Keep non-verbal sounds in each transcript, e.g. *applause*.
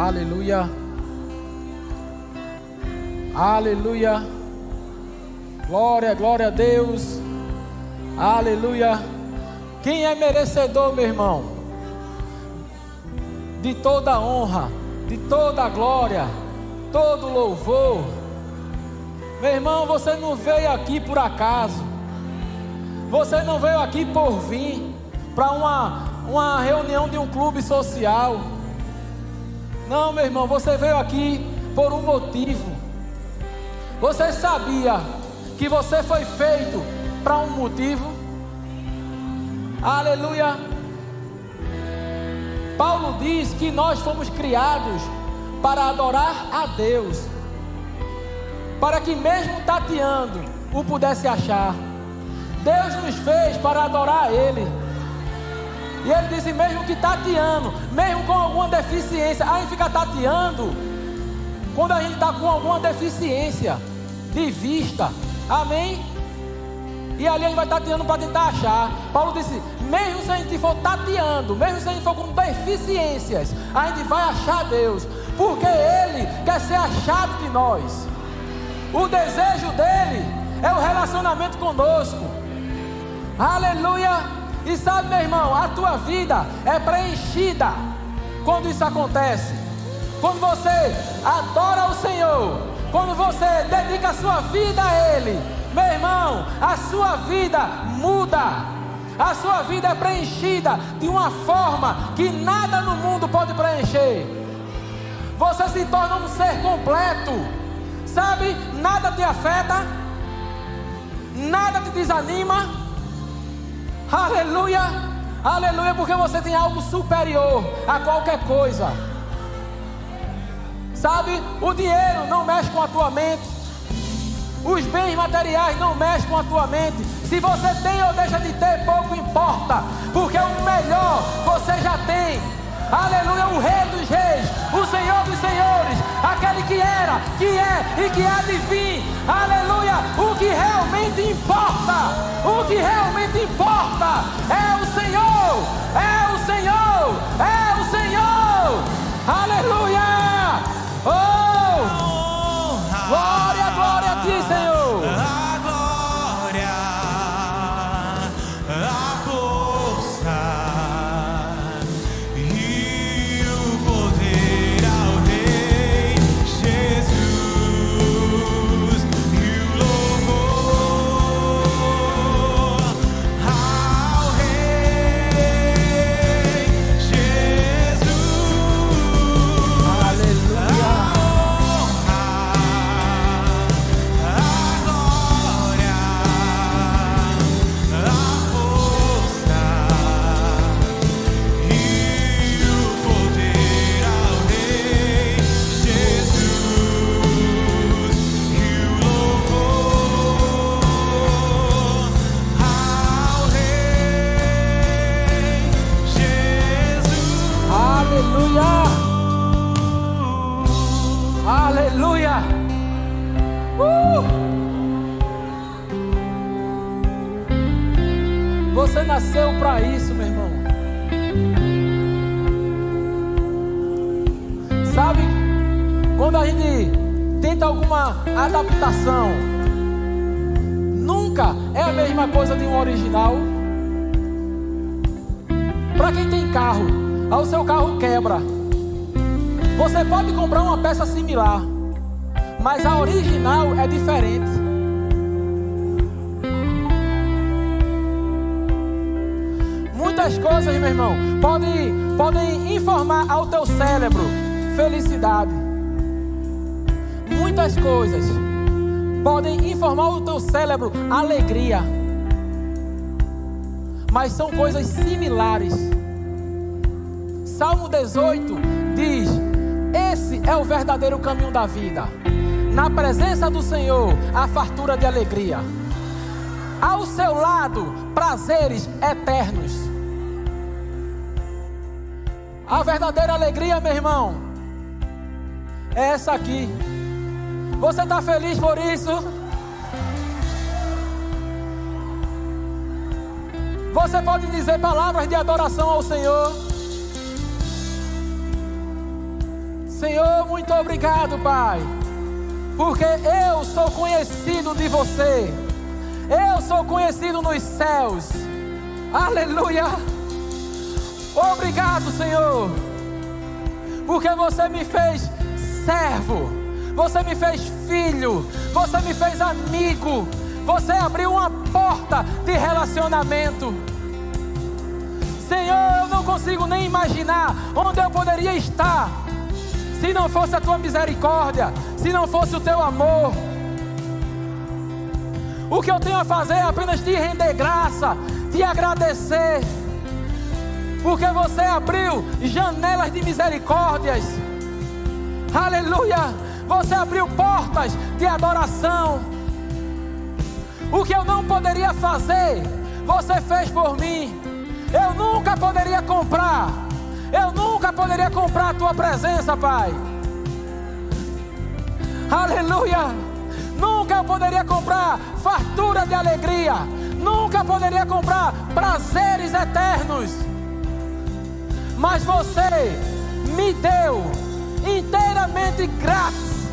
Aleluia. Aleluia. Glória, glória a Deus. Aleluia. Quem é merecedor, meu irmão? De toda honra, de toda glória, todo louvor. Meu irmão, você não veio aqui por acaso. Você não veio aqui por vir para uma, uma reunião de um clube social. Não, meu irmão, você veio aqui por um motivo. Você sabia que você foi feito para um motivo? Aleluia. Paulo diz que nós fomos criados para adorar a Deus, para que mesmo tateando o pudesse achar. Deus nos fez para adorar a Ele. E ele disse: mesmo que tateando, mesmo com alguma deficiência, a gente fica tateando. Quando a gente está com alguma deficiência de vista, amém? E ali a gente vai tateando para tentar achar. Paulo disse: mesmo se a gente for tateando, mesmo se a gente for com deficiências, a gente vai achar Deus, porque Ele quer ser achado de nós. O desejo dele é o relacionamento conosco. Aleluia! E sabe, meu irmão, a tua vida é preenchida quando isso acontece. Quando você adora o Senhor, quando você dedica a sua vida a Ele, meu irmão, a sua vida muda. A sua vida é preenchida de uma forma que nada no mundo pode preencher. Você se torna um ser completo. Sabe? Nada te afeta, nada te desanima. Aleluia, aleluia, porque você tem algo superior a qualquer coisa. Sabe, o dinheiro não mexe com a tua mente, os bens materiais não mexem com a tua mente. Se você tem ou deixa de ter, pouco importa, porque o melhor você já tem. Aleluia, o Rei dos Reis, o Senhor dos Senhores, aquele que era, que é e que há de vir. Aleluia, o que realmente importa, o que realmente importa é o Senhor, é o Senhor, é o Senhor. Aleluia, nasceu para isso, meu irmão. Sabe, quando a gente tenta alguma adaptação, nunca é a mesma coisa de um original. Para quem tem carro, aí o seu carro quebra. Você pode comprar uma peça similar, mas a original é diferente. Coisas, meu irmão, podem, podem informar ao teu cérebro felicidade. Muitas coisas podem informar ao teu cérebro alegria. Mas são coisas similares. Salmo 18 diz: Esse é o verdadeiro caminho da vida. Na presença do Senhor, a fartura de alegria. Ao seu lado, prazeres eternos. A verdadeira alegria, meu irmão, é essa aqui. Você está feliz por isso? Você pode dizer palavras de adoração ao Senhor. Senhor, muito obrigado, Pai, porque eu sou conhecido de você, eu sou conhecido nos céus. Aleluia. Obrigado, Senhor, porque você me fez servo, você me fez filho, você me fez amigo, você abriu uma porta de relacionamento. Senhor, eu não consigo nem imaginar onde eu poderia estar se não fosse a tua misericórdia, se não fosse o teu amor. O que eu tenho a fazer é apenas te render graça, te agradecer, porque você abriu janelas de misericórdias. Aleluia! Você abriu portas de adoração. O que eu não poderia fazer, você fez por mim. Eu nunca poderia comprar. Eu nunca poderia comprar a tua presença, Pai. Aleluia. Nunca eu poderia comprar fartura de alegria. Nunca poderia comprar prazeres eternos. Mas você me deu inteiramente grátis.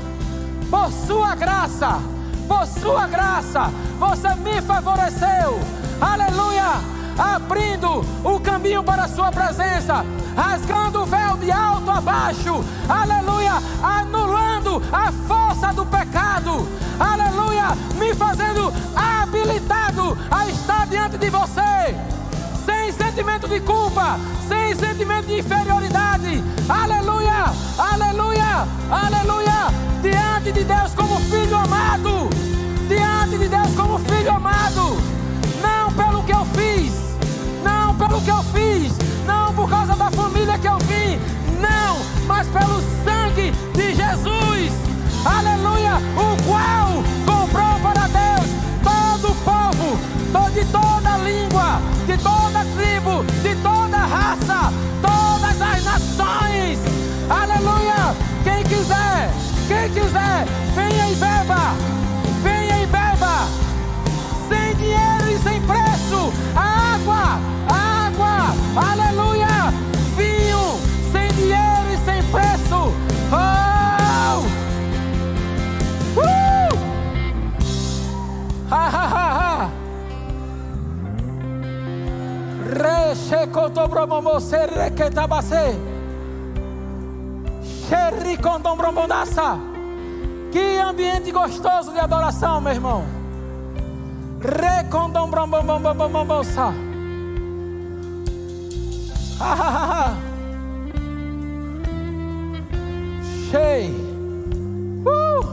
Por sua graça, por sua graça, você me favoreceu. Aleluia! Abrindo o caminho para a sua presença, rasgando o véu de alto a baixo, aleluia, anulando a força do pecado, aleluia, me fazendo habilitado a estar diante de você, sem sentimento de culpa, sem sentimento de inferioridade, aleluia, aleluia, aleluia, diante de Deus como filho amado, diante de Deus como filho amado, não pelo que eu fiz não pelo que eu fiz, quiser, venha e beba, venha e beba, sem dinheiro e sem preço, a água, a água, aleluia, vinho, sem dinheiro e sem preço, oh! Uh! Ha, ha, ha, ha. Rechecotobromombo serrequetabase. Xerricondombrombondaça. Que ambiente gostoso de adoração, meu irmão. Recondombrombombombombosa. Ha ha ha ha. Cheio. Uh!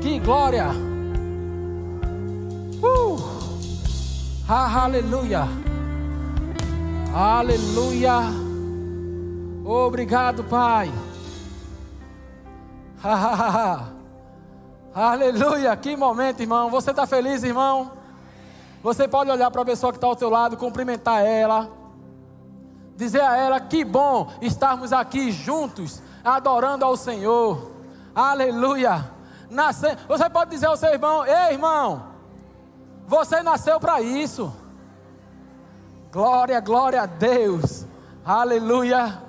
Que glória. Uh! Ah, aleluia. Aleluia. Obrigado, Pai. Aleluia. Que momento, irmão. Você está feliz, irmão? Você pode olhar para a pessoa que está ao seu lado, cumprimentar ela, dizer a ela que bom estarmos aqui juntos, adorando ao Senhor. Aleluia. Nasce... Você pode dizer ao seu irmão: Ei, irmão, você nasceu para isso. Glória, glória a Deus. Aleluia.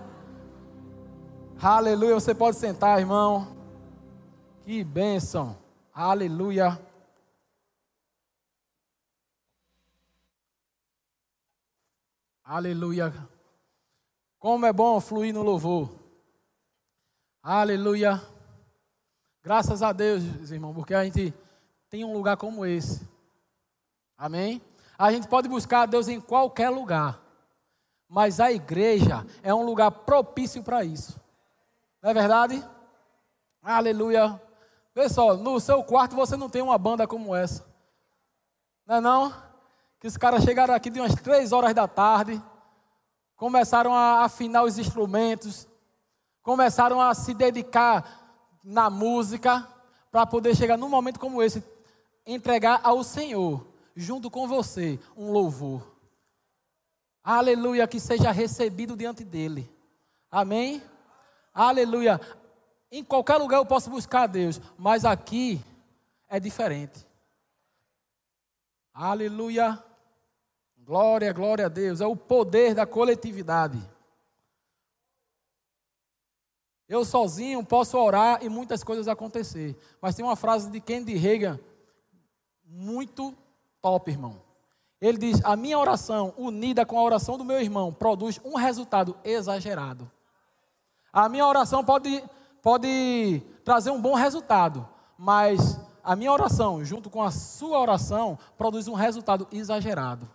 Aleluia. Você pode sentar, irmão. Que bênção. Aleluia. Aleluia. Como é bom fluir no louvor. Aleluia. Graças a Deus, irmão, porque a gente tem um lugar como esse. Amém? A gente pode buscar a Deus em qualquer lugar. Mas a igreja é um lugar propício para isso. Não é verdade? Aleluia. Pessoal, no seu quarto você não tem uma banda como essa. Não é não? Que os caras chegaram aqui de umas três horas da tarde, começaram a afinar os instrumentos, começaram a se dedicar na música, para poder chegar num momento como esse, entregar ao Senhor, junto com você, um louvor. Aleluia, que seja recebido diante dele. Amém? Aleluia. Em qualquer lugar eu posso buscar a Deus, mas aqui é diferente. Aleluia. Glória, glória a Deus. É o poder da coletividade. Eu sozinho posso orar e muitas coisas acontecer. Mas tem uma frase de Kennedy Reagan muito top, irmão. Ele diz: A minha oração, unida com a oração do meu irmão, produz um resultado exagerado. A minha oração pode, pode trazer um bom resultado, mas a minha oração, junto com a sua oração, produz um resultado exagerado.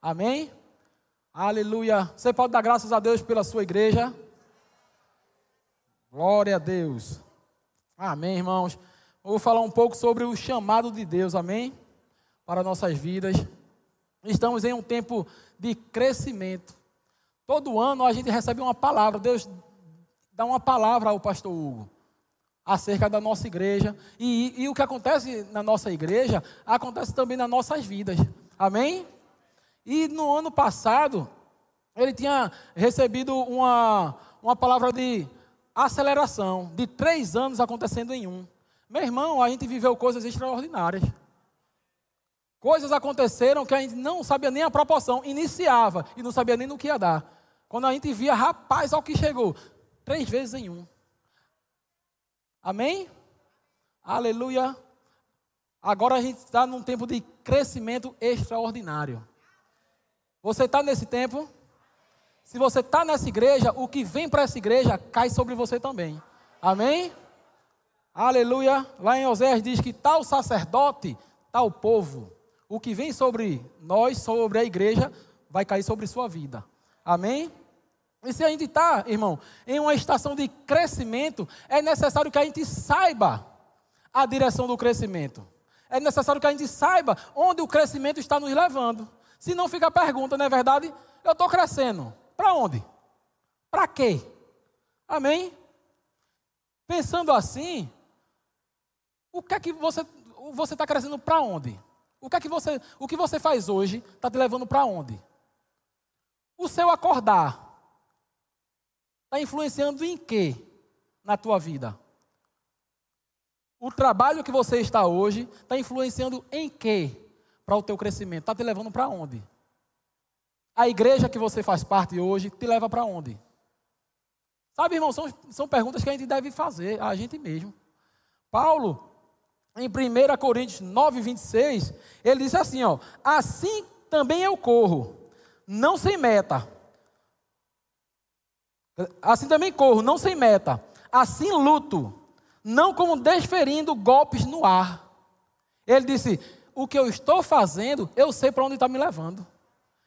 Amém? Aleluia. Você pode dar graças a Deus pela sua igreja? Glória a Deus. Amém, irmãos. Vou falar um pouco sobre o chamado de Deus, amém? Para nossas vidas. Estamos em um tempo de crescimento. Todo ano a gente recebe uma palavra. Deus dá uma palavra ao pastor Hugo acerca da nossa igreja. E, e, o que acontece na nossa igreja acontece também nas nossas vidas. Amém? E no ano passado, ele tinha recebido uma, uma palavra de aceleração, de três anos acontecendo em um. Meu irmão, a gente viveu coisas extraordinárias. Coisas aconteceram que a gente não sabia nem a proporção, iniciava e não sabia nem no que ia dar. Quando a gente via, rapaz, ao que chegou, três vezes em um. Amém? Aleluia. Agora a gente está num tempo de crescimento extraordinário. Você está nesse tempo? Se você está nessa igreja, o que vem para essa igreja cai sobre você também. Amém? Aleluia. Lá em Oséias diz que tal sacerdote, tal povo. O que vem sobre nós, sobre a igreja, vai cair sobre sua vida. Amém? E se a gente está, irmão, em uma estação de crescimento, é necessário que a gente saiba a direção do crescimento. É necessário que a gente saiba onde o crescimento está nos levando. Se não fica a pergunta, não é verdade? Eu estou crescendo. Para onde? Para quê? Amém? Pensando assim, o que é que você você está crescendo para onde? O que é que você o que você faz hoje está te levando para onde? O seu acordar está influenciando em quê na tua vida? O trabalho que você está hoje está influenciando em quê para o teu crescimento? Está te levando para onde? A igreja que você faz parte hoje te leva para onde? Sabe, irmão, são, são perguntas que a gente deve fazer a gente mesmo. Paulo, em 1 Coríntios 9, 26, ele diz assim: ó, assim também eu corro, não sem meta. Assim também corro, não sem meta. Assim luto, não como desferindo golpes no ar. Ele disse: O que eu estou fazendo, eu sei para onde está me levando.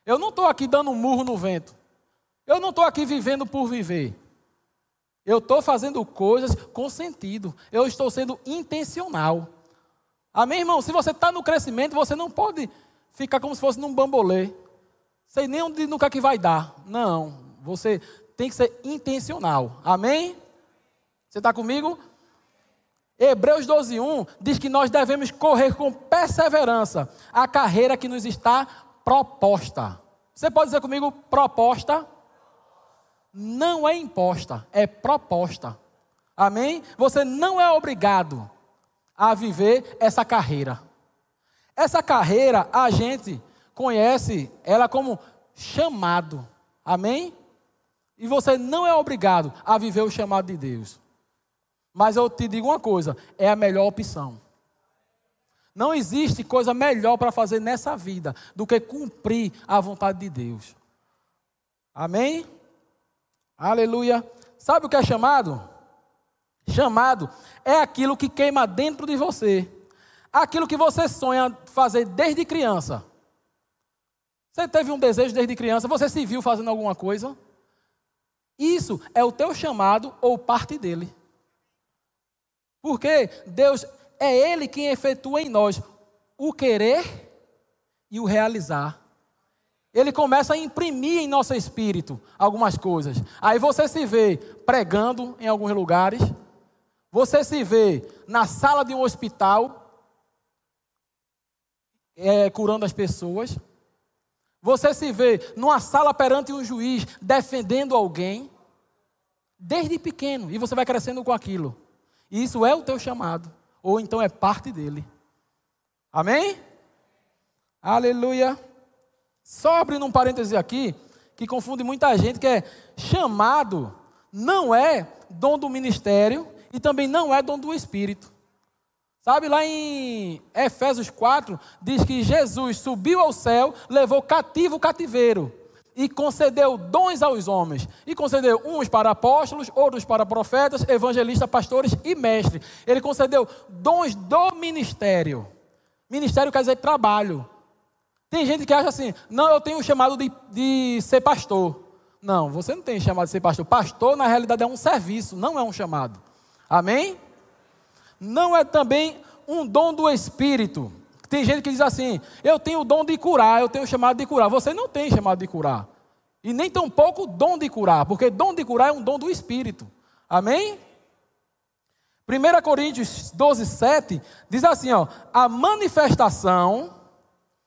Eu não estou aqui dando um murro no vento. Eu não estou aqui vivendo por viver. Eu estou fazendo coisas com sentido. Eu estou sendo intencional. Amém, irmão? Se você está no crescimento, você não pode ficar como se fosse num bambolê. Sei nem onde nunca que vai dar. Não. Você tem que ser intencional. Amém? Você está comigo? Hebreus 12:1 diz que nós devemos correr com perseverança a carreira que nos está proposta. Você pode dizer comigo proposta? Não é imposta, é proposta. Amém? Você não é obrigado a viver essa carreira. Essa carreira a gente conhece ela como chamado. Amém? E você não é obrigado a viver o chamado de Deus. Mas eu te digo uma coisa: é a melhor opção. Não existe coisa melhor para fazer nessa vida do que cumprir a vontade de Deus. Amém? Aleluia. Sabe o que é chamado? Chamado é aquilo que queima dentro de você. Aquilo que você sonha fazer desde criança. Você teve um desejo desde criança, você se viu fazendo alguma coisa? Isso é o teu chamado ou parte dele. Porque Deus é Ele quem efetua em nós o querer e o realizar. Ele começa a imprimir em nosso espírito algumas coisas. Aí você se vê pregando em alguns lugares, você se vê na sala de um hospital, é, curando as pessoas. Você se vê numa sala perante um juiz defendendo alguém, desde pequeno, e você vai crescendo com aquilo. E isso é o teu chamado, ou então é parte dele. Amém? Aleluia. Só abrindo um parêntese aqui, que confunde muita gente, que é chamado não é dom do ministério e também não é dom do Espírito. Sabe, lá em Efésios 4, diz que Jesus subiu ao céu, levou cativo o cativeiro e concedeu dons aos homens. E concedeu uns para apóstolos, outros para profetas, evangelistas, pastores e mestres. Ele concedeu dons do ministério. Ministério quer dizer trabalho. Tem gente que acha assim, não, eu tenho chamado de, de ser pastor. Não, você não tem chamado de ser pastor. Pastor, na realidade, é um serviço, não é um chamado. Amém? Não é também um dom do Espírito. Tem gente que diz assim: eu tenho o dom de curar, eu tenho o chamado de curar. Você não tem chamado de curar. E nem tampouco o dom de curar, porque dom de curar é um dom do Espírito. Amém? 1 Coríntios 12, 7 diz assim: ó, a manifestação,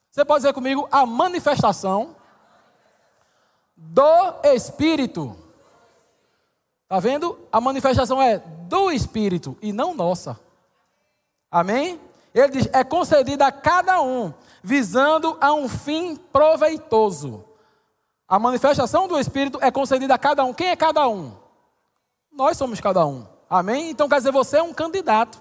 você pode dizer comigo, a manifestação do Espírito. Está vendo? A manifestação é do Espírito e não nossa. Amém? Ele diz: é concedida a cada um, visando a um fim proveitoso. A manifestação do Espírito é concedida a cada um. Quem é cada um? Nós somos cada um. Amém? Então quer dizer, você é um candidato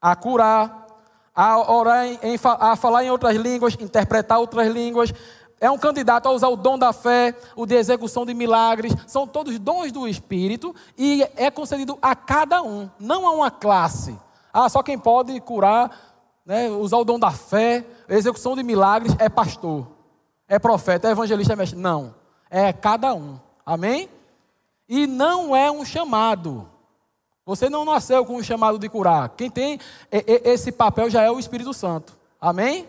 a curar, a orar, em, a falar em outras línguas, interpretar outras línguas. É um candidato a usar o dom da fé, o de execução de milagres. São todos dons do Espírito e é concedido a cada um, não a uma classe. Ah, só quem pode curar, né, usar o dom da fé, execução de milagres é pastor, é profeta, é evangelista, é mestre. Não, é cada um. Amém? E não é um chamado. Você não nasceu com o chamado de curar. Quem tem esse papel já é o Espírito Santo. Amém?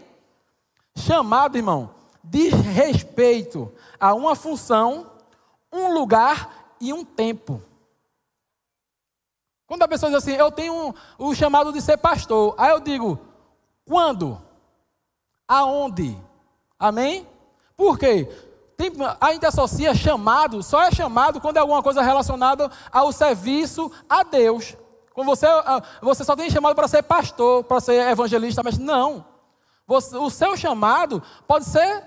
Chamado, irmão, diz respeito a uma função, um lugar e um tempo. Quando a pessoa diz assim, eu tenho o chamado de ser pastor, aí eu digo, quando? Aonde? Amém? Por quê? Tem, a gente associa chamado, só é chamado quando é alguma coisa relacionada ao serviço a Deus. Quando você, ah, você só tem chamado para ser pastor, para ser evangelista, mas não. Você, o seu chamado pode ser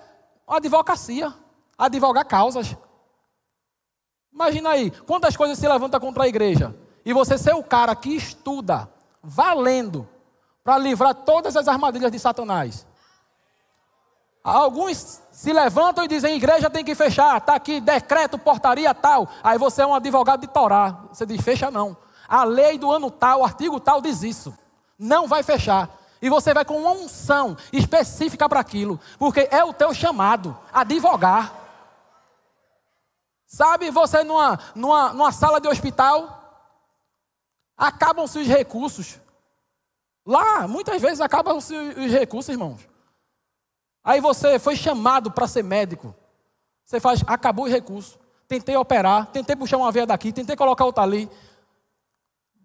uma advocacia, advogar causas. Imagina aí, quantas coisas se levantam contra a igreja e você ser o cara que estuda, valendo, para livrar todas as armadilhas de Satanás. Alguns se levantam e dizem: igreja tem que fechar, está aqui decreto, portaria tal. Aí você é um advogado de Torá. Você diz: fecha não. A lei do ano tal, o artigo tal diz isso. Não vai fechar. E você vai com uma unção específica para aquilo, porque é o teu chamado, advogar. Sabe, você numa, numa, numa sala de hospital, Acabam-se os recursos. Lá, muitas vezes acabam-se os recursos, irmãos. Aí você foi chamado para ser médico. Você faz, acabou os recursos. Tentei operar, tentei puxar uma veia daqui, tentei colocar outra ali.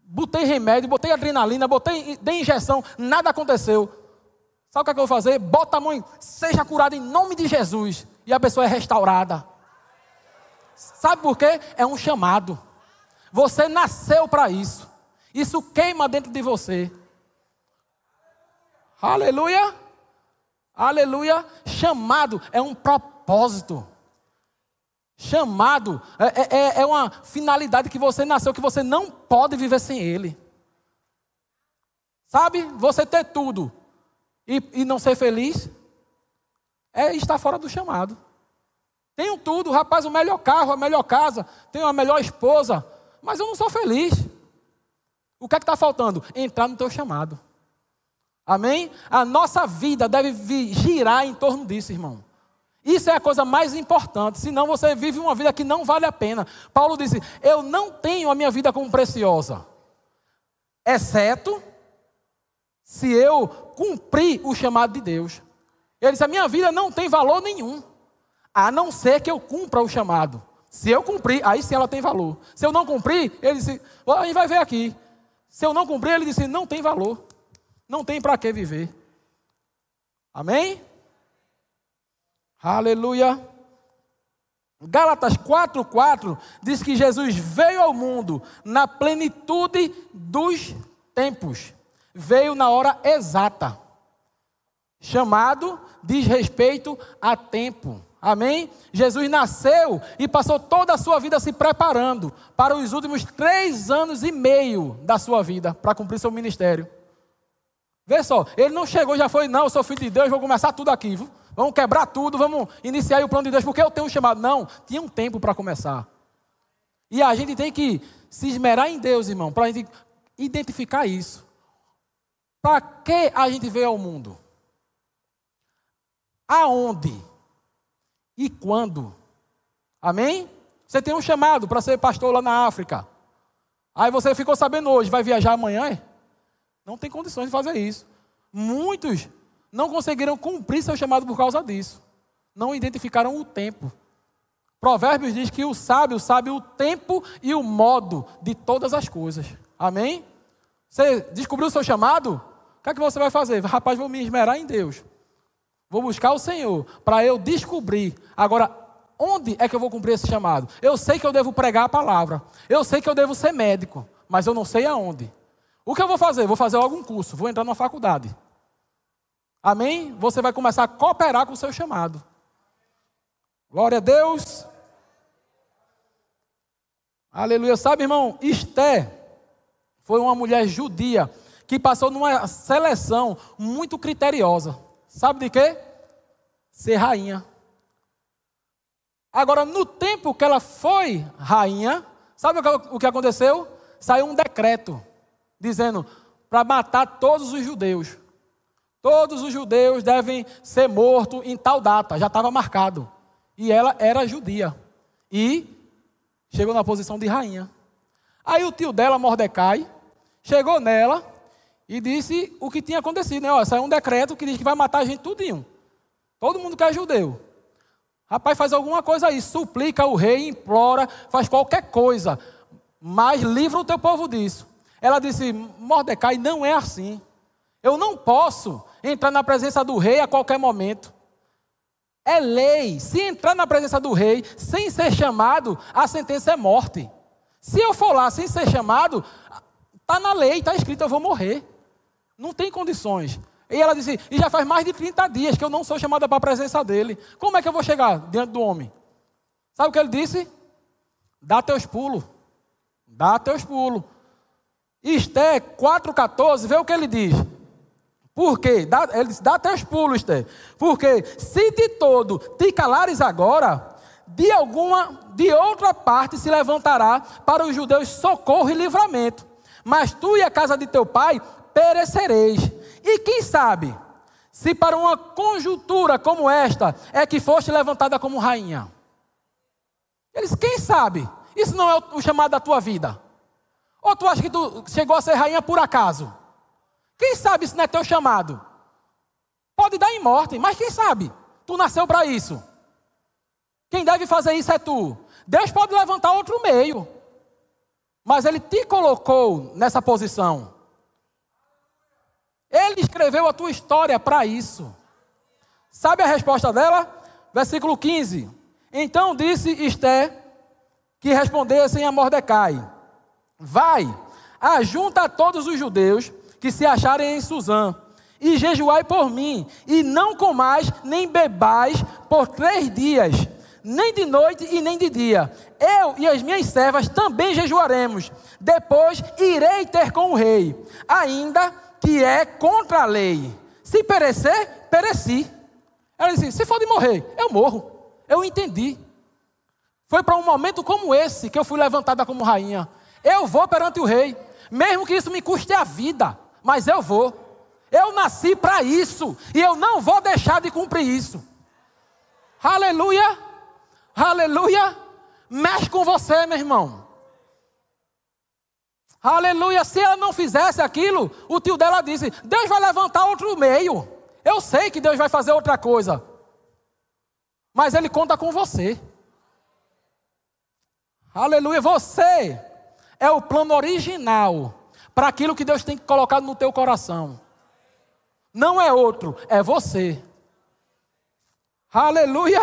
Botei remédio, botei adrenalina, botei, dei injeção, nada aconteceu. Sabe o que, é que eu vou fazer? Bota a mão, seja curado em nome de Jesus. E a pessoa é restaurada. Sabe por quê? É um chamado. Você nasceu para isso. Isso queima dentro de você. Aleluia. Aleluia. Chamado é um propósito. Chamado é, é, é, uma finalidade que você nasceu, que você não pode viver sem ele. Sabe? Você ter tudo e, e não ser feliz é estar fora do chamado. Tenho tudo, rapaz, o melhor carro, a melhor casa, tenho a melhor esposa, mas eu não sou feliz. O que é que está faltando? Entrar no teu chamado. Amém? A nossa vida deve girar em torno disso, irmão. Isso é a coisa mais importante, senão você vive uma vida que não vale a pena. Paulo disse: Eu não tenho a minha vida como preciosa, exceto se eu cumprir o chamado de Deus. Ele disse: A minha vida não tem valor nenhum, a não ser que eu cumpra o chamado. Se eu cumprir, aí sim ela tem valor. Se eu não cumprir, ele disse: A gente vai ver aqui. Se eu não cumprir, ele disse: não tem valor. Não tem para que viver. Amém? Aleluia. Gálatas 4,4 diz que Jesus veio ao mundo na plenitude dos tempos. Veio na hora exata. Chamado diz respeito a tempo. Amém? Jesus nasceu e passou toda a sua vida se preparando para os últimos três anos e meio da sua vida para cumprir seu ministério. Vê só, ele não chegou, já foi, não, eu sou filho de Deus, vou começar tudo aqui. Vamos quebrar tudo, vamos iniciar o plano de Deus, porque eu tenho um chamado. Não, tinha um tempo para começar. E a gente tem que se esmerar em Deus, irmão, para a gente identificar isso. Para que a gente veio ao mundo? Aonde? E quando? Amém? Você tem um chamado para ser pastor lá na África. Aí você ficou sabendo hoje, vai viajar amanhã? é? Não tem condições de fazer isso. Muitos não conseguiram cumprir seu chamado por causa disso. Não identificaram o tempo. Provérbios diz que o sábio sabe o tempo e o modo de todas as coisas. Amém? Você descobriu o seu chamado? O que é que você vai fazer? Rapaz, vou me esmerar em Deus. Vou buscar o Senhor para eu descobrir. Agora, onde é que eu vou cumprir esse chamado? Eu sei que eu devo pregar a palavra. Eu sei que eu devo ser médico, mas eu não sei aonde. O que eu vou fazer? Vou fazer algum curso, vou entrar numa faculdade. Amém? Você vai começar a cooperar com o seu chamado. Glória a Deus. Aleluia. Sabe, irmão, Esté foi uma mulher judia que passou numa seleção muito criteriosa. Sabe de quê? Ser rainha. Agora, no tempo que ela foi rainha, sabe o que- aconteceu? Saiu um decreto dizendo para matar todos os judeus. Todos os judeus devem ser mortos em tal data, já estava marcado. E ela era judia. E chegou na posição de rainha. Aí o tio dela, Mordecai, chegou nela e disse o que tinha acontecido. Né? Ó, saiu um decreto que diz que vai matar a gente tudinho. Todo mundo que é judeu. Rapaz, faz alguma coisa aí, suplica o rei, implora, faz qualquer coisa, mas livra o teu povo disso. Ela disse: Mordecai, não é assim. Eu não posso entrar na presença do rei a qualquer momento. É lei. Se entrar na presença do rei sem ser chamado, a sentença é morte. Se eu for lá sem ser chamado, está na lei, está escrito, eu vou morrer. Não tem condições. E ela disse: E já faz mais de 30 dias que eu não sou chamada para a presença dele. Como é que eu vou chegar diante do homem? Sabe o que ele disse? Dá teus pulos. Dá teus pulos. Esté 4,14, vê o que ele diz. Por quê? Dá, ele diz, dá teus pulos, Esté. Porque se de todo te calares agora, de alguma, de outra parte se levantará para os judeus socorro e livramento. Mas tu e a casa de teu pai perecereis. E quem sabe, se para uma conjuntura como esta é que foste levantada como rainha. Eles, quem sabe? Isso não é o- chamado da tua vida. Ou tu acha que tu chegou a ser rainha por acaso? Quem sabe isso não é teu chamado? Pode dar em morte, mas quem sabe? Tu nasceu para isso. Quem deve fazer isso é tu. Deus pode levantar outro meio. Mas Ele te colocou nessa posição. Ele escreveu a tua história para isso. Sabe a resposta dela? Versículo 15. Então disse Esté que respondessem a Mordecai: Vai, ajunta a todos os judeus que se acharem em Suzã, e jejuai por mim, e não comais nem bebais por três dias, nem de noite e nem de dia. Eu e as minhas servas também jejuaremos. Depois irei ter com o rei, ainda que é contra a lei. Se perecer, pereci. Ela disse: se for de morrer, eu morro. Eu entendi. Foi para um momento como esse que eu fui levantada como rainha. Eu vou perante o rei, mesmo que isso me custe a vida, mas eu vou. Eu nasci para isso e eu não vou deixar de cumprir isso. Aleluia! Aleluia! Mexe com você, meu irmão. Aleluia! Se ela não fizesse aquilo, o tio dela disse: Deus vai levantar outro meio. Eu sei que Deus vai fazer outra coisa. Mas Ele conta com você. Aleluia! Você é o plano original para aquilo que Deus tem colocado no teu coração. Não é outro, é você. Aleluia!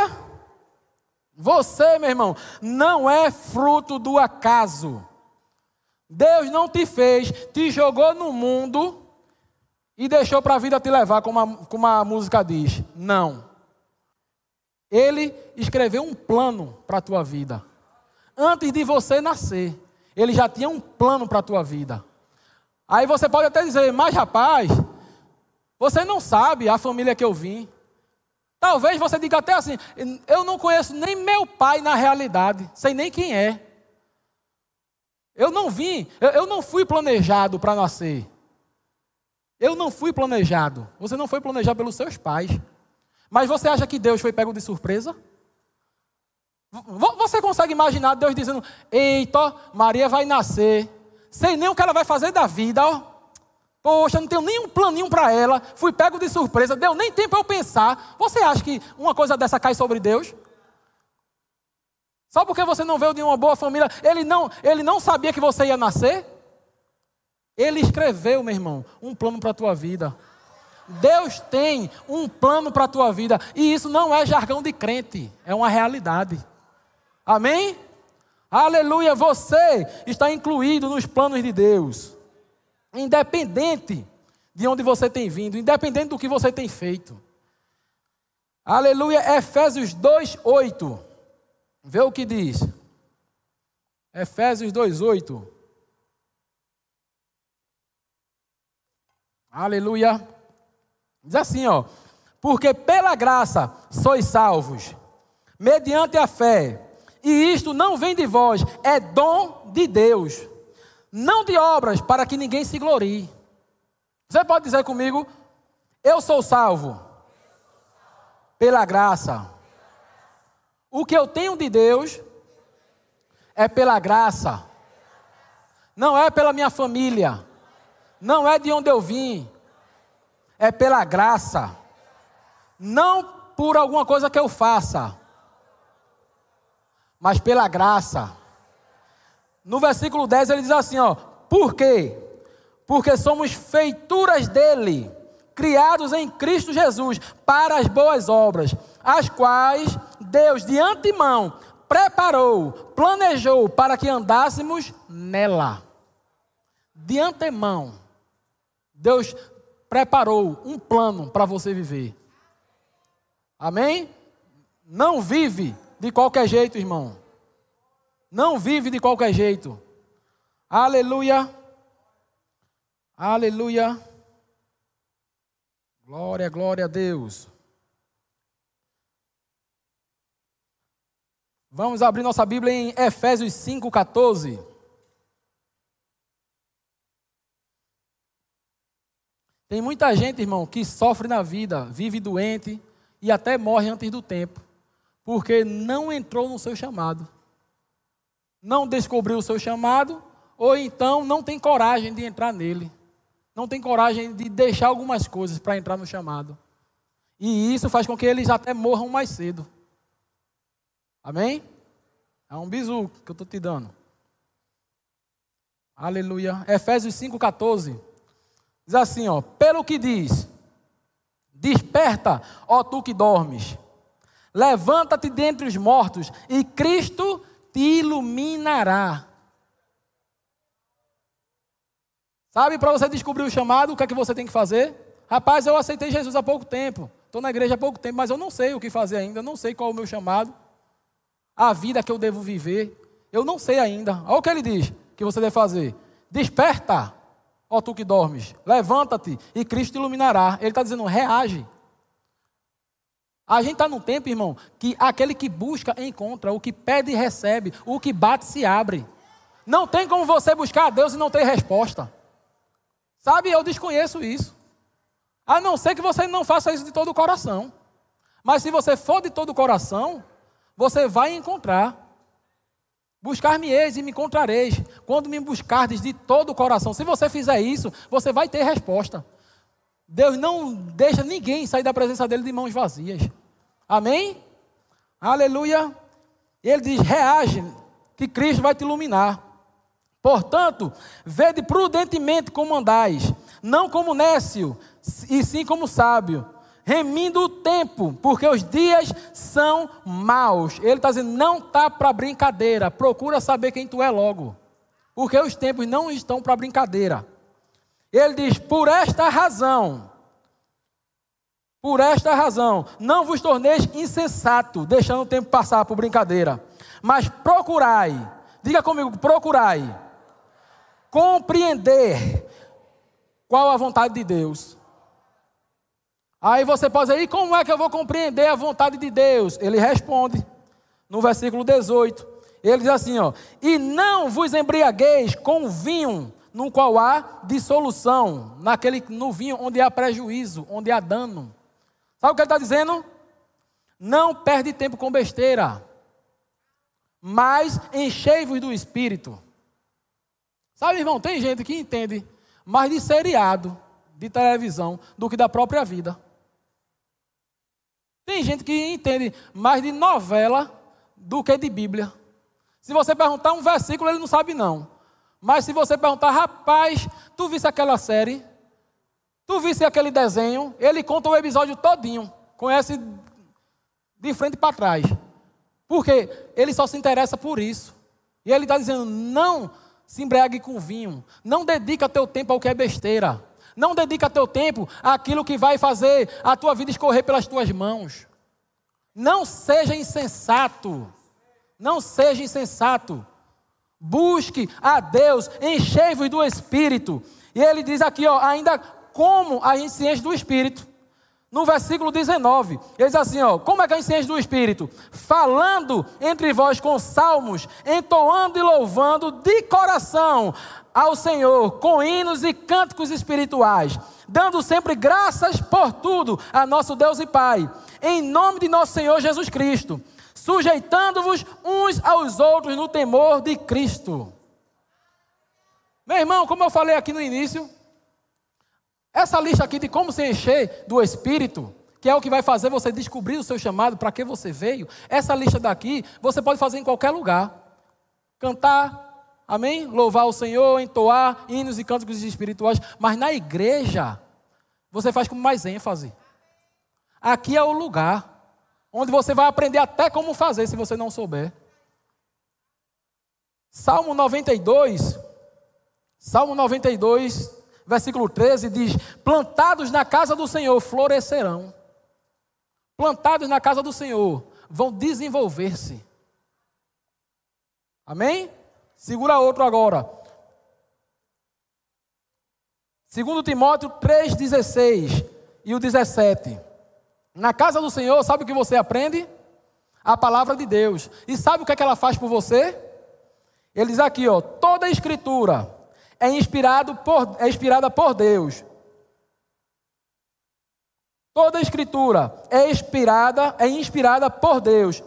Você, meu irmão, não é fruto do acaso. Deus não te fez, te jogou no mundo e deixou para a vida te levar, como a, como a música diz. Não. Ele escreveu um plano para a tua vida. Antes de você nascer, ele já tinha um plano para a tua vida. Aí você pode até dizer, mas rapaz, você não sabe a família que eu vim. Talvez você diga até assim: eu não conheço nem meu pai na realidade, sei nem quem é. Eu não vim, eu, não fui planejado para nascer. Eu não fui planejado. Você não foi planejado pelos seus pais. Mas você acha que Deus foi pego de surpresa? Você consegue imaginar Deus dizendo: Eita, Maria vai nascer, sei nem o que ela vai fazer da vida, ó. Poxa, não tenho nenhum planinho para ela, fui pego de surpresa, deu nem tempo eu pensar. Você acha que uma coisa dessa cai sobre Deus? Só porque você não veio de uma boa família, ele não, ele não sabia que você ia nascer? Ele escreveu, meu irmão, um plano para a tua vida. Deus tem um plano para a tua vida. E isso não é jargão de crente, é uma realidade. Amém? Aleluia, você está incluído nos planos de Deus. Independente de onde você tem vindo, independente do que você tem feito. Aleluia, Efésios 2, 8. Vê o que diz. Efésios 2, 8. Aleluia. Diz assim, ó. Porque pela graça sois salvos, mediante a fé. E isto não vem de vós, é dom de Deus. Não de obras, para que ninguém se glorie. Você pode dizer comigo: Eu sou salvo pela graça. O que eu tenho de Deus é pela graça. Não é pela minha família. Não é de onde eu vim é pela graça, não por alguma coisa que eu faça, mas pela graça. No versículo 10 ele diz assim, ó: "Por quê? Porque somos feituras dele, criados em Cristo Jesus para as boas obras, as quais Deus de antemão preparou, planejou para que andássemos nela. De antemão, Deus preparou um plano para você viver. Amém? Não vive de qualquer jeito, irmão. Não vive de qualquer jeito. Aleluia. Aleluia. Glória, glória a Deus. Vamos abrir nossa Bíblia em Efésios 5,14. Tem muita gente, irmão, que sofre na vida, vive doente e até morre antes do tempo, porque não entrou no seu chamado. Não descobriu o seu chamado, ou então não tem coragem de entrar nele. Não tem coragem de deixar algumas coisas para entrar no chamado. E isso faz com que eles até morram mais cedo. Amém? É um bisu que eu estou te dando. Aleluia. Efésios 5,14. Diz assim, ó, pelo que diz: Desperta, ó tu que dormes. Levanta-te dentre os mortos e Cristo te iluminará. Sabe, para você descobrir o chamado, o que é que você tem que fazer? Rapaz, eu aceitei Jesus há pouco tempo. Estou na igreja há pouco tempo, mas eu não sei o que fazer ainda. Não sei qual é o meu chamado. A vida que eu devo viver. Eu não sei ainda. Olha o que ele diz que você deve fazer. Desperta ó tu que dormes, levanta-te e Cristo te iluminará. Ele está dizendo, reage. A gente está num tempo, irmão, que aquele que busca encontra, o que pede recebe, o que bate se abre. Não tem como você buscar a Deus e não ter resposta. Sabe, eu desconheço isso. A não ser que você não faça isso de todo o coração. Mas se você for de todo o coração, você vai encontrar. Buscar-me-eis e me encontrareis, quando me buscardes de todo o coração. Se você fizer isso, você vai ter resposta. Deus não deixa ninguém sair da presença dele de mãos vazias. Amém? Aleluia. Ele diz: reage, que Cristo vai te iluminar. Portanto, vede prudentemente como andais, não como nécio, e sim como sábio remindo o tempo, porque os dias são maus. Ele está dizendo, não tá para brincadeira, procura saber quem tu é logo, porque os tempos não estão para brincadeira. Ele diz, por esta razão, Por esta razão, não vos torneis insensato, deixando o tempo passar por brincadeira, mas procurai, diga comigo, procurai compreender qual a vontade de Deus. Aí você pode dizer, e como é que eu vou compreender a vontade de Deus? Ele responde no versículo 18. Ele diz assim, ó: "E não vos embriagueis com vinho, no qual há dissolução, naquele no vinho onde há prejuízo, onde há dano." Sabe o que ele está dizendo? Não perde tempo com besteira, mas enchei-vos do Espírito. Sabe, irmão, tem gente que entende mais de seriado, de televisão, do que da própria vida. Tem gente que entende mais de novela do que de Bíblia. Se você perguntar um versículo, ele não sabe não. Mas se você perguntar, rapaz, tu visse aquela série? Tu visse aquele desenho? Ele conta o episódio todinho. Conhece de frente para trás. Porque ele só se interessa por isso. E ele está dizendo, não se embriague com vinho. Não dedica teu tempo ao que é besteira. Não dedica teu tempo àquilo que vai fazer a tua vida escorrer pelas tuas mãos. Não seja insensato. Não seja insensato. Busque a Deus, enchei-vos do Espírito. E ele diz aqui, ó, ainda como a gente se enche do Espírito. No versículo 19, ele diz assim: ó, como é que a gente do Espírito? Falando entre vós com salmos, entoando e louvando de coração ao Senhor, com hinos e cânticos espirituais, dando sempre graças por tudo a nosso Deus e Pai, em nome de nosso Senhor Jesus Cristo, sujeitando-vos uns aos outros no temor de Cristo. Meu irmão, como eu falei aqui no início, essa lista aqui de como se encher do Espírito, que é o que vai fazer você descobrir o seu chamado, para que você veio, essa lista daqui você pode fazer em qualquer lugar. Cantar, amém? Louvar o Senhor, entoar hinos e cânticos espirituais, mas na igreja você faz com mais ênfase. Aqui é o lugar onde você vai aprender até como fazer se você não souber. Salmo 92, Salmo 92, versículo 13 diz: Plantados na casa do Senhor florescerão. Plantados na casa do Senhor vão desenvolver-se. Amém? Segura outro agora. Segundo Timóteo 3:16 e o 17. Na casa do Senhor, sabe o que você aprende? A palavra de Deus. E sabe o que, é que ela faz por você? Ele diz aqui, ó, toda a escritura é, inspirado por, é inspirada por Deus. Toda a escritura é inspirada, é inspirada por Deus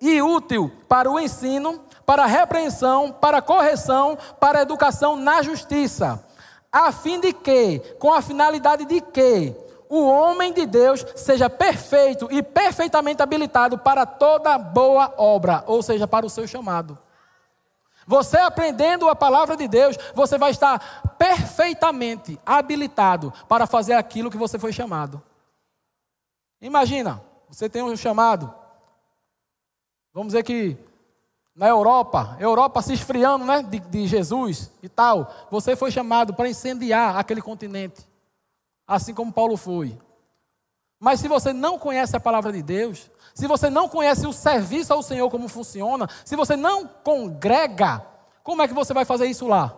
e útil para o ensino, para a repreensão, para a correção, para a educação na justiça, a fim de que, com a finalidade de que o homem de Deus seja perfeito e perfeitamente habilitado para toda boa obra, ou seja, para o seu chamado. Você aprendendo a palavra de Deus, você vai estar perfeitamente habilitado para fazer aquilo que você foi chamado. Imagina, você tem um chamado. Vamos dizer que na Europa, Europa se esfriando, né, de, de Jesus e tal. Você foi chamado para incendiar aquele continente, assim como Paulo foi. Mas se você não conhece a palavra de Deus, se você não conhece o serviço ao Senhor como funciona, se você não congrega, como é que você vai fazer isso lá?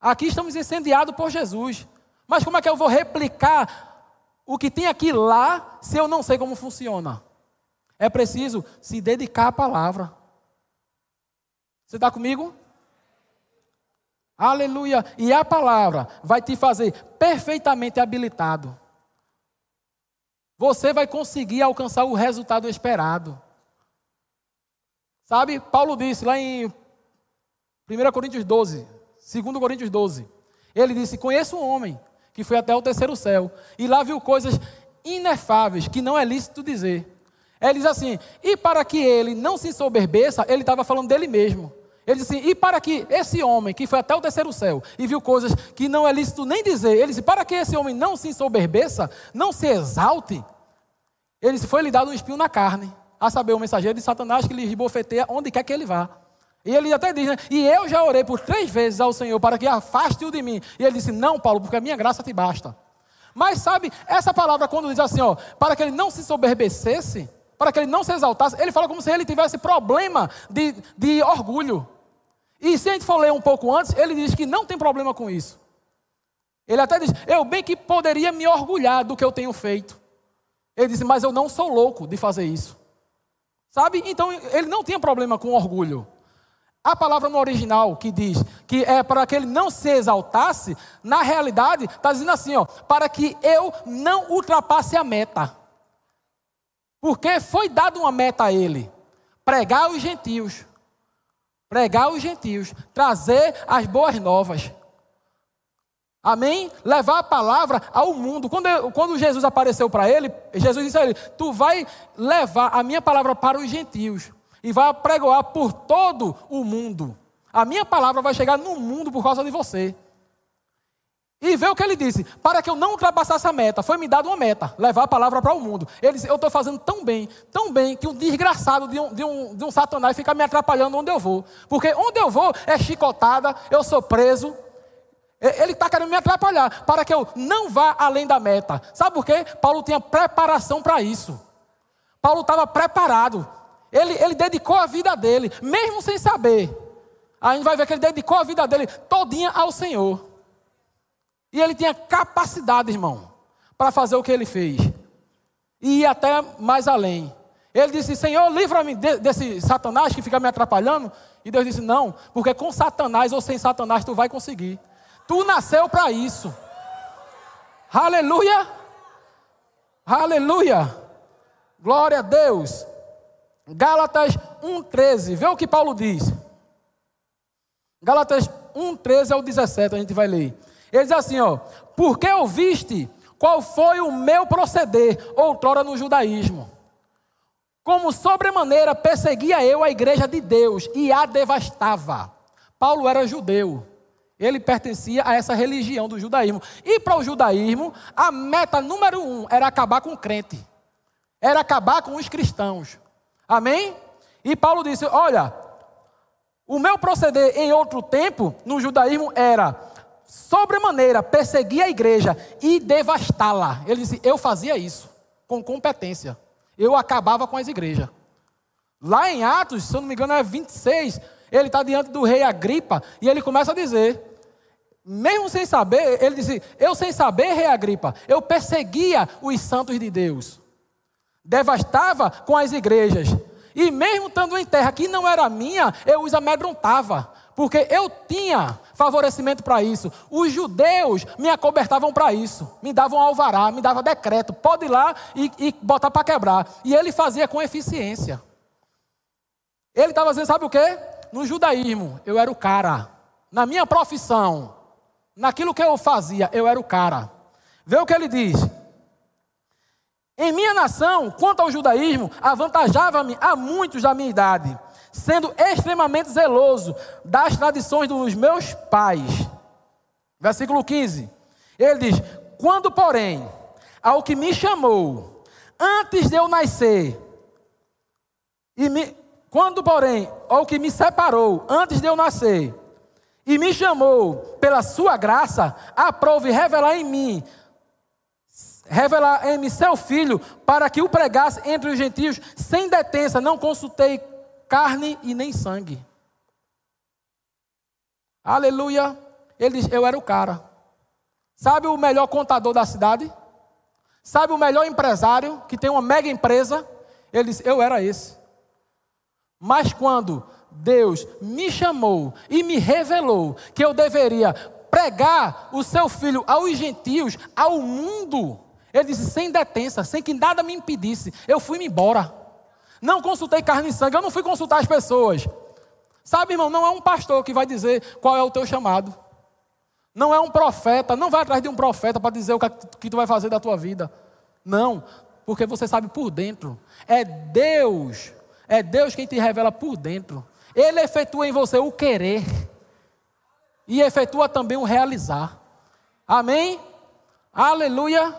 Aqui estamos incendiados por Jesus. Mas como é que eu vou replicar o que tem aqui lá se eu não sei como funciona? É preciso se dedicar à palavra. Você está comigo? Aleluia. E a palavra vai te fazer perfeitamente habilitado você vai conseguir alcançar o resultado esperado. Sabe, Paulo disse lá em 1 Coríntios 12, 2 Coríntios 12, ele disse: Conheço um homem que foi até o terceiro céu e lá viu coisas inefáveis que não é lícito dizer. Ele diz assim: E para que ele não se soberbeça, ele estava falando dele mesmo. Ele disse assim, e para que esse homem que foi até o terceiro céu e viu coisas que não é lícito nem dizer, ele disse, para que esse homem não se ensoberbeça, não se exalte, ele disse, foi lhe dado um espinho na carne, a saber, o mensageiro de Satanás que lhe ribofeteia onde quer que ele vá. E ele até diz, né, e eu já orei por três vezes ao Senhor para que afaste-o de mim. E ele disse, não, Paulo, porque a minha graça te basta. Mas sabe, essa palavra quando diz assim, ó, para que ele não se soberbecesse, para que ele não se exaltasse, ele fala como se ele tivesse problema de, de orgulho. E se a gente for ler um pouco antes, ele diz que não tem problema com isso. Ele até diz: Eu bem que poderia me orgulhar do que eu tenho feito. Ele disse: Mas eu não sou louco de fazer isso. Sabe? Então ele não tinha problema com orgulho. A palavra no original que diz que é para que ele não se exaltasse, na realidade está dizendo assim, ó, para que eu não ultrapasse a meta. Porque foi dada uma meta a ele: pregar os gentios. Pregar os gentios, trazer as boas novas. Amém? Levar a palavra ao mundo. Quando, quando Jesus apareceu para ele, Jesus disse a ele: Tu vai levar a minha palavra para os gentios e vai pregoar por todo o mundo. A minha palavra vai chegar no mundo por causa de você. E vê o que ele disse: Para que eu não ultrapassasse a meta, foi me dado uma meta, levar a palavra para o mundo. Ele disse: Eu estou fazendo tão bem, tão bem, que um desgraçado de um, de, um, de um satanás fica me atrapalhando onde eu vou. Porque onde eu vou é chicotada, eu sou preso. Ele está querendo me atrapalhar, para que eu não vá além da meta. Sabe por quê? Paulo tinha preparação para isso. Paulo estava preparado. Ele, ele dedicou a vida dele, mesmo sem saber. A gente vai ver que ele dedicou a vida dele todinha ao Senhor. E ele tinha capacidade, irmão, para fazer o que ele fez. E ir até mais além. Ele disse: Senhor, livra-me de- desse Satanás que fica me atrapalhando. E Deus disse: Não, porque com Satanás ou sem Satanás tu vai conseguir. Tu nasceu para isso. Aleluia! Aleluia! Glória a Deus! Gálatas 1,13. Vê o que Paulo diz. Gálatas 1,13 ao 17, a gente vai ler. Ele diz assim, ó. Porque ouviste qual foi o meu proceder outrora no judaísmo. Como sobremaneira perseguia eu a igreja de Deus e a devastava. Paulo era judeu. Ele pertencia a essa religião do judaísmo. E para o judaísmo, a meta número um era acabar com o crente. Era acabar com os cristãos. Amém? E Paulo disse: Olha, o meu proceder em outro tempo, no judaísmo, era sobremaneira perseguir a igreja e devastá-la. Ele disse: Eu fazia isso com competência. Eu acabava com as igrejas. Lá em Atos, se eu não me engano, é 26, ele está diante do rei Agripa e ele começa a dizer. Mesmo sem saber, ele disse: Eu sem saber, rei Agripa, eu perseguia os santos de Deus devastava com as igrejas. E mesmo estando em terra que não era minha, eu os amedrontava, porque eu tinha favorecimento para isso. Os judeus me acobertavam para isso, me davam alvará, me davam decreto, pode ir lá e, e botar para quebrar. E ele fazia com eficiência. Ele estava dizendo, sabe o quê? No judaísmo, eu era o cara. Na minha profissão, naquilo que eu fazia, eu era o cara. Vê o que ele diz. Em minha nação, quanto ao judaísmo, avantajava-me a muitos da minha idade, sendo extremamente zeloso das tradições dos meus pais. Versículo 15. Ele diz: Quando, porém, ao que me chamou, antes de eu nascer, e me, quando, porém, ao que me separou, antes de eu nascer, e me chamou pela sua graça, aprove revelar em mim revelar em mim seu filho, para que o pregasse entre os gentios, sem detença, não consultei carne e nem sangue. Aleluia. Ele diz: Eu era o cara. Sabe o melhor contador da cidade? Sabe o melhor empresário que tem uma mega empresa? Ele diz: Eu era esse. Mas quando Deus me chamou e me revelou que eu deveria pregar o seu filho aos gentios, ao mundo, ele disse sem detença, sem que nada me impedisse, eu fui-me embora. Não consultei carne e sangue, eu não fui consultar as pessoas. Sabe, irmão, não é um pastor que vai dizer qual é o teu chamado. Não é um profeta, não vai atrás de um profeta para dizer o que, tu vai fazer da tua vida. Não, porque você sabe por dentro. É Deus, é Deus quem te revela por dentro. Ele efetua em você o querer e efetua também o realizar. Amém? Aleluia.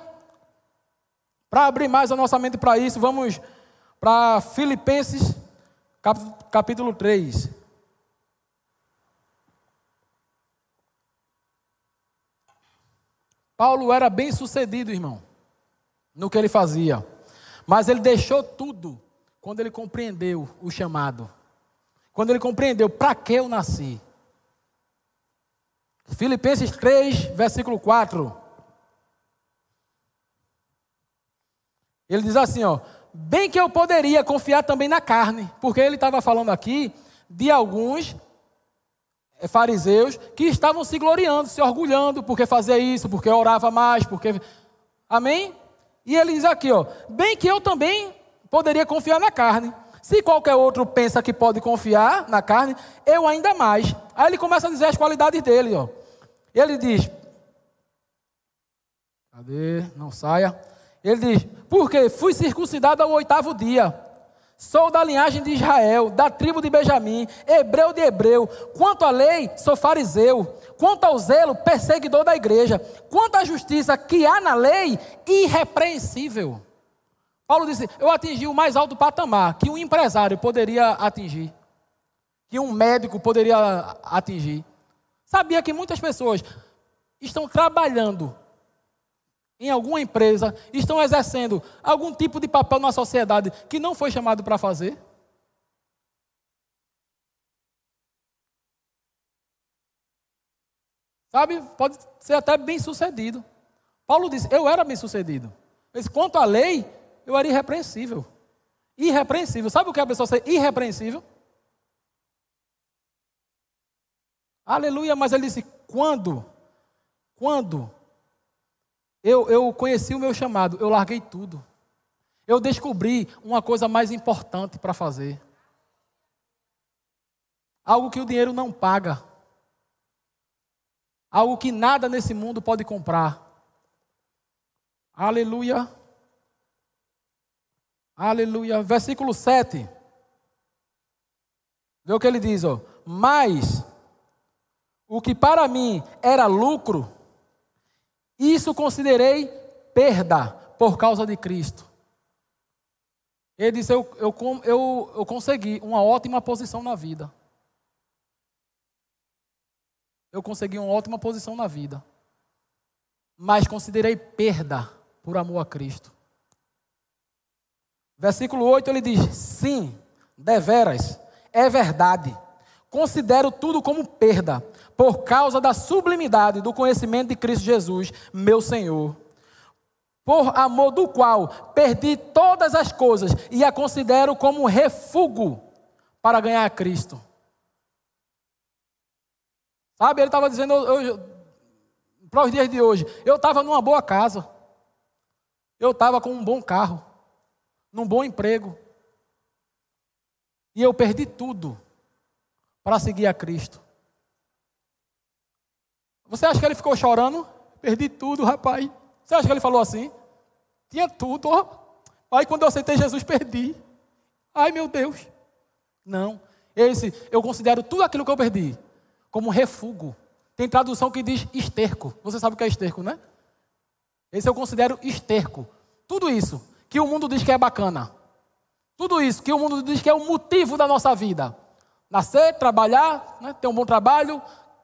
Para abrir mais a nossa mente para isso, vamos para Filipenses, cap- capítulo 3. Paulo era bem sucedido, irmão, no que ele fazia. Mas ele deixou tudo quando ele compreendeu o chamado. Quando ele compreendeu para que eu nasci. Filipenses 3, versículo 4. Ele diz assim, ó: "Bem que eu poderia confiar também na carne", porque ele estava falando aqui de alguns eh, fariseus que estavam se gloriando, se orgulhando porque fazia isso, porque orava mais, porque Amém? E ele diz aqui, ó: "Bem que eu também poderia confiar na carne. Se qualquer outro pensa que pode confiar na carne, eu ainda mais." Aí ele começa a dizer as qualidades dele, ó. Ele diz: Cadê? Não saia. Ele diz: Porque fui circuncidado ao oitavo dia. Sou da linhagem de Israel, da tribo de Benjamim, hebreu de hebreu. Quanto à lei, sou fariseu. Quanto ao zelo, perseguidor da igreja. Quanto à justiça que há na lei, irrepreensível. Paulo disse: Eu atingi o mais alto patamar que um empresário poderia atingir, que um médico poderia atingir. Sabia que muitas pessoas estão trabalhando em alguma empresa, estão exercendo algum tipo de papel na sociedade que não foi chamado para fazer? Sabe, pode ser até bem sucedido. Paulo disse: Eu era bem sucedido. Mas quanto à lei, eu era irrepreensível. Irrepreensível. Sabe o que é a pessoa ser irrepreensível? Aleluia, mas ele disse: quando? Quando eu, eu conheci o meu chamado, eu larguei tudo. Eu descobri uma coisa mais importante para fazer. Algo que o dinheiro não paga. Algo que nada nesse mundo pode comprar. Aleluia. Aleluia. Versículo 7. Vê o que ele diz, ó. Mas o que para mim era lucro, isso considerei perda por causa de Cristo. Ele disse: eu, eu, eu, eu consegui uma ótima posição na vida. Eu consegui uma ótima posição na vida. Mas considerei perda por amor a Cristo. Versículo 8 ele diz: Sim, deveras, é verdade. Considero tudo como perda por causa da sublimidade do conhecimento de Cristo Jesus, meu Senhor, por amor do qual perdi todas as coisas e a considero como refúgio para ganhar a Cristo. Sabe, ele estava dizendo para os dias de hoje, eu estava numa boa casa, eu estava com um bom carro, num bom emprego, e eu perdi tudo para seguir a Cristo. Você acha que ele ficou chorando? Perdi tudo, rapaz. Você acha que ele falou assim? Tinha tudo, ó. Aí quando eu aceitei Jesus, perdi. Ai meu Deus. Não. Esse, eu considero tudo aquilo que eu perdi como refúgio. Tem tradução que diz esterco. Você sabe o que é esterco, né? Esse eu considero esterco. Tudo isso que o mundo diz que é bacana. Tudo isso que o mundo diz que é o motivo da nossa vida. Nascer, trabalhar, né? ter um bom trabalho,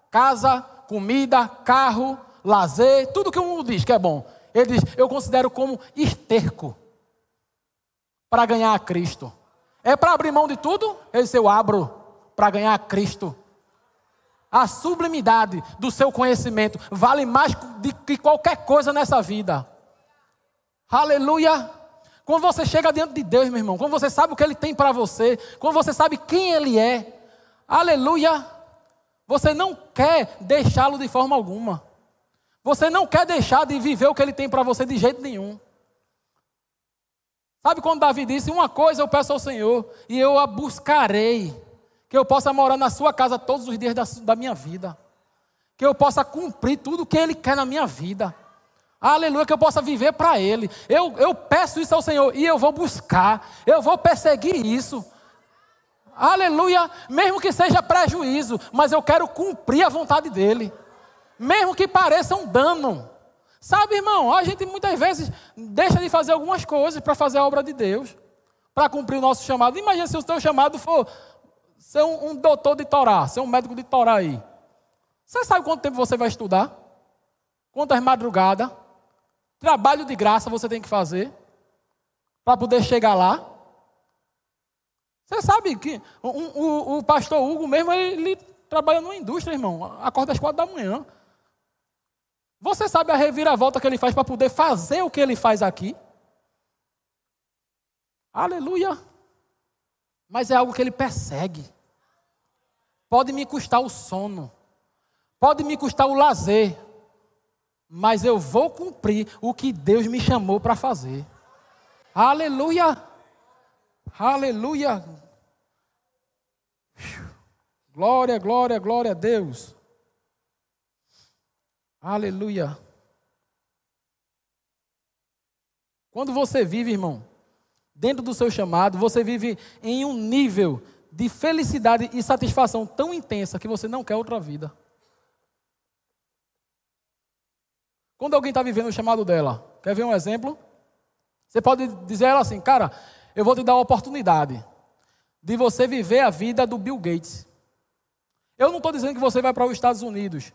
casa, comida, carro, lazer, tudo que o mundo diz que é bom. Ele diz: Eu considero como esterco para ganhar a Cristo. É para abrir mão de tudo? Esse eu abro para ganhar a Cristo. A sublimidade do seu conhecimento vale mais do que qualquer coisa nessa vida. Aleluia! Quando você chega diante de Deus, meu irmão, quando você sabe o que Ele tem para você, quando você sabe quem Ele é, aleluia! Você não quer deixá-lo de forma alguma. Você não quer deixar de viver o que ele tem para você de jeito nenhum. Sabe quando Davi disse: Uma coisa eu peço ao Senhor, e eu a buscarei, que eu possa morar na sua casa todos os dias da, da minha vida, que eu possa cumprir tudo o que Ele quer na minha vida. Aleluia, que eu possa viver para Ele. Eu, eu peço isso ao Senhor e eu vou buscar, eu vou perseguir isso. Aleluia, mesmo que seja prejuízo, mas eu quero cumprir a vontade dele, mesmo que pareça um dano. Sabe, irmão, a gente muitas vezes deixa de fazer algumas coisas para fazer a obra de Deus, para cumprir o nosso chamado. Imagina se o seu chamado for ser um, um doutor de Torá, ser um médico de Torá aí. Você sabe quanto tempo você vai estudar? quantas madrugadas, trabalho de graça você tem que fazer para poder chegar lá. Você sabe que o, o, o pastor Hugo mesmo, ele, ele trabalha numa indústria, irmão. Acorda às quatro da manhã. Você sabe a reviravolta que ele faz para poder fazer o que ele faz aqui? Aleluia. Mas é algo que ele persegue. Pode me custar o sono. Pode me custar o lazer. Mas eu vou cumprir o que Deus me chamou para fazer. Aleluia. Aleluia. Glória, glória, glória a Deus. Aleluia. Quando você vive, irmão, dentro do seu chamado, você vive em um nível de felicidade e satisfação tão intensa que você não quer outra vida. Quando alguém está vivendo o chamado dela, quer ver um exemplo? Você pode dizer ela assim, cara, eu vou te dar a oportunidade de você viver a vida do Bill Gates. Eu não estou dizendo que você vai para os Estados Unidos,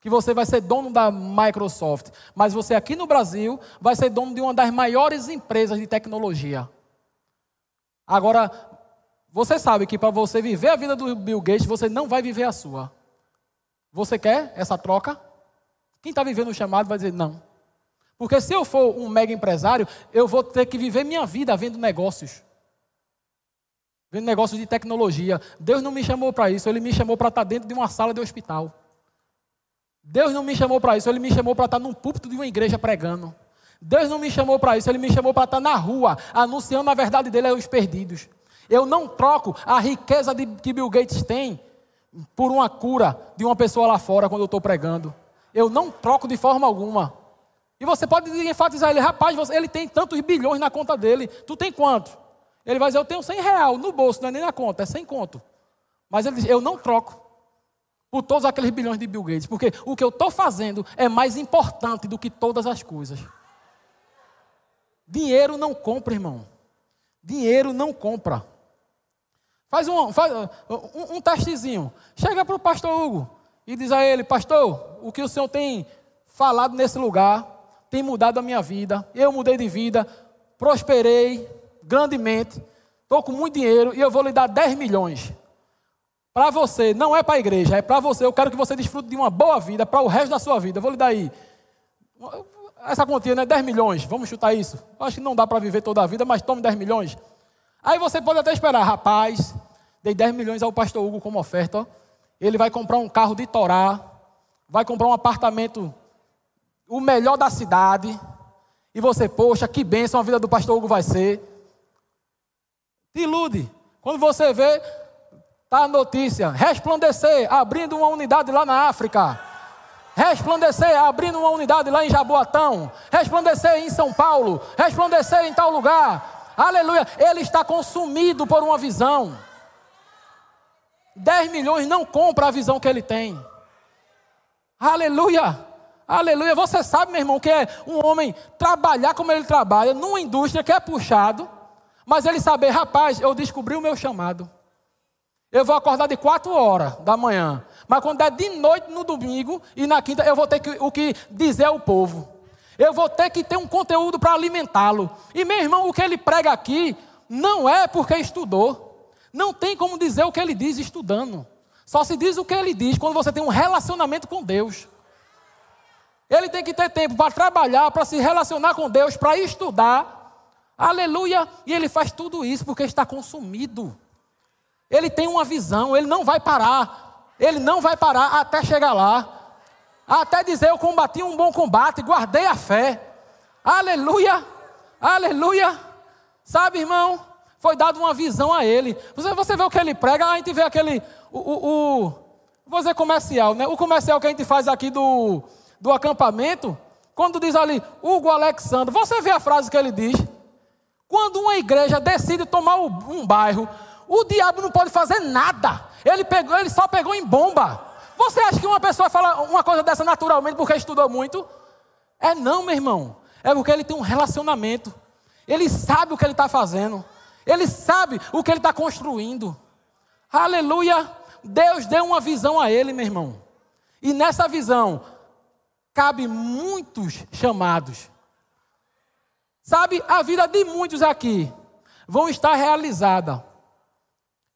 que você vai ser dono da Microsoft, mas você aqui no Brasil vai ser dono de uma das maiores empresas de tecnologia. Agora, você sabe que para você viver a vida do Bill Gates, você não vai viver a sua. Você quer essa troca? Quem está vivendo o chamado vai dizer não. Porque se eu for um mega empresário, eu vou ter que viver minha vida vendo negócios. Vendo negócios de tecnologia. Deus não me chamou para isso, Ele me chamou para estar dentro de uma sala de hospital. Deus não me chamou para isso, Ele me chamou para estar num púlpito de uma igreja pregando. Deus não me chamou para isso, Ele me chamou para estar na rua, anunciando a verdade dele aos perdidos. Eu não troco a riqueza de, que Bill Gates tem por uma cura de uma pessoa lá fora quando eu estou pregando. Eu não troco de forma alguma. E você pode enfatizar ele, rapaz, você, ele tem tantos bilhões na conta dele. Tu tem quanto? Ele vai dizer, eu tenho 100 real no bolso, não é nem na conta, é 100 conto. Mas ele diz, eu não troco por todos aqueles bilhões de Bill Gates, porque o que eu estou fazendo é mais importante do que todas as coisas. Dinheiro não compra, irmão. Dinheiro não compra. Faz um, faz um, um testezinho. Chega para o pastor Hugo e diz a ele: Pastor, o que o senhor tem falado nesse lugar tem mudado a minha vida. Eu mudei de vida, prosperei grandemente, estou com muito dinheiro e eu vou lhe dar 10 milhões. Para você, não é para a igreja, é para você. Eu quero que você desfrute de uma boa vida para o resto da sua vida. Eu vou lhe dar aí. Essa quantia, né? 10 milhões. Vamos chutar isso. Eu acho que não dá para viver toda a vida, mas tome 10 milhões. Aí você pode até esperar, rapaz, dei 10 milhões ao pastor Hugo como oferta. Ele vai comprar um carro de Torá, vai comprar um apartamento, o melhor da cidade. E você, poxa, que bênção a vida do pastor Hugo vai ser. Te ilude. Quando você vê, tá a notícia: resplandecer, abrindo uma unidade lá na África. Resplandecer, abrindo uma unidade lá em Jaboatão. Resplandecer em São Paulo. Resplandecer em tal lugar. Aleluia. Ele está consumido por uma visão. 10 milhões não compra a visão que ele tem. Aleluia. Aleluia. Você sabe, meu irmão, que é um homem trabalhar como ele trabalha, numa indústria que é puxado, mas ele saber, rapaz, eu descobri o meu chamado. Eu vou acordar de 4 horas da manhã. Mas quando é de noite no domingo e na quinta, eu vou ter que, o que dizer ao povo. Eu vou ter que ter um conteúdo para alimentá-lo. E meu irmão, o que ele prega aqui não é porque estudou. Não tem como dizer o que ele diz estudando. Só se diz o que ele diz quando você tem um relacionamento com Deus. Ele tem que ter tempo para trabalhar, para se relacionar com Deus, para estudar. Aleluia! E ele faz tudo isso porque está consumido. Ele tem uma visão, ele não vai parar. Ele não vai parar até chegar lá. Até dizer: Eu combati um bom combate, guardei a fé. Aleluia! Aleluia! Sabe, irmão? Foi dado uma visão a ele. Você, você vê o que ele prega, a gente vê aquele. O, o, o, vou dizer comercial, né? O comercial que a gente faz aqui do, do acampamento. Quando diz ali, Hugo Alexandre, você vê a frase que ele diz? Quando uma igreja decide tomar um bairro, o diabo não pode fazer nada. Ele, pegou, ele só pegou em bomba. Você acha que uma pessoa fala uma coisa dessa naturalmente porque estudou muito? É não, meu irmão. É porque ele tem um relacionamento. Ele sabe o que ele está fazendo. Ele sabe o que ele está construindo. Aleluia. Deus deu uma visão a ele, meu irmão. E nessa visão, cabe muitos chamados. Sabe, a vida de muitos aqui vão estar realizada.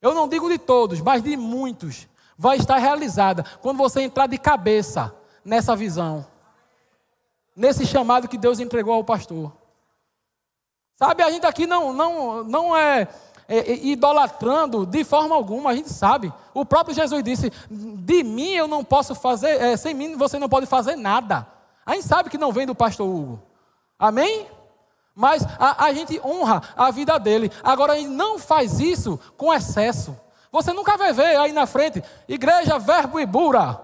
Eu não digo de todos, mas de muitos vai estar realizada quando você entrar de cabeça nessa visão. Nesse chamado que Deus entregou ao pastor. Sabe, a gente aqui não, não, não é, é, idolatrando de forma alguma, a gente sabe. O próprio Jesus disse: De mim eu não posso fazer, é, sem mim você não pode fazer nada. A gente sabe que não vem do pastor Hugo. Amém? Mas a, a gente honra a vida dele. Agora, a gente não faz isso com excesso. Você nunca vai ver aí na frente, igreja Verbo e Bura,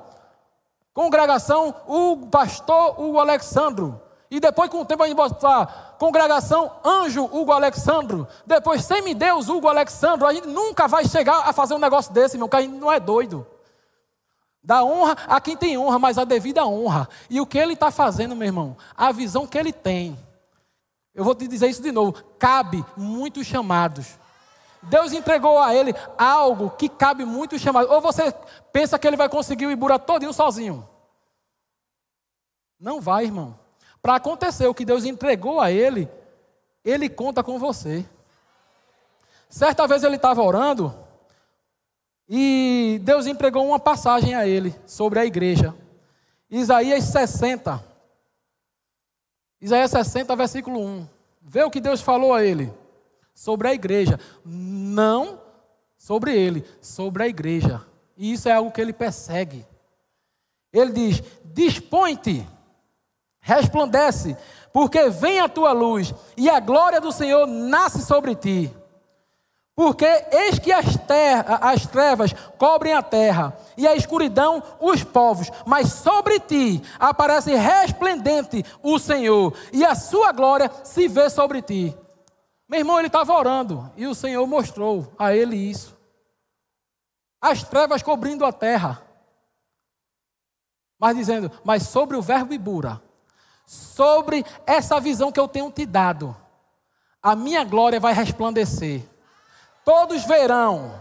congregação, o pastor Hugo Alexandro. E depois, com o tempo, a gente botar congregação Anjo Hugo Alexandro. Depois, Semideus Hugo Alexandro. A gente nunca vai chegar a fazer um negócio desse, meu, porque a gente não é doido. Dá honra a quem tem honra, mas a devida honra. E o que ele está fazendo, meu irmão? A visão que ele tem. Eu vou te dizer isso de novo. Cabe muitos chamados. Deus entregou a ele algo que cabe muitos chamados. Ou você pensa que ele vai conseguir o Ibura todinho sozinho? Não vai, irmão. Para acontecer o que Deus entregou a ele, ele conta com você. Certa vez ele estava orando e Deus entregou uma passagem a ele sobre a igreja. Isaías 60. Isaías 60, versículo 1. Vê o que Deus falou a ele sobre a igreja. Não sobre ele, sobre a igreja. E isso é algo que ele persegue. Ele diz: Dispõe-te, resplandece, porque vem a tua luz, e a glória do Senhor nasce sobre ti. Porque eis que as, terra, as trevas cobrem a terra, e a escuridão os povos, mas sobre ti aparece resplendente o Senhor, e a sua glória se vê sobre ti. Meu irmão, ele estava orando, e o Senhor mostrou a ele isso. As trevas cobrindo a terra. Mas dizendo, mas sobre o verbo Ibura, sobre essa visão que eu tenho te dado, a minha glória vai resplandecer todos verão.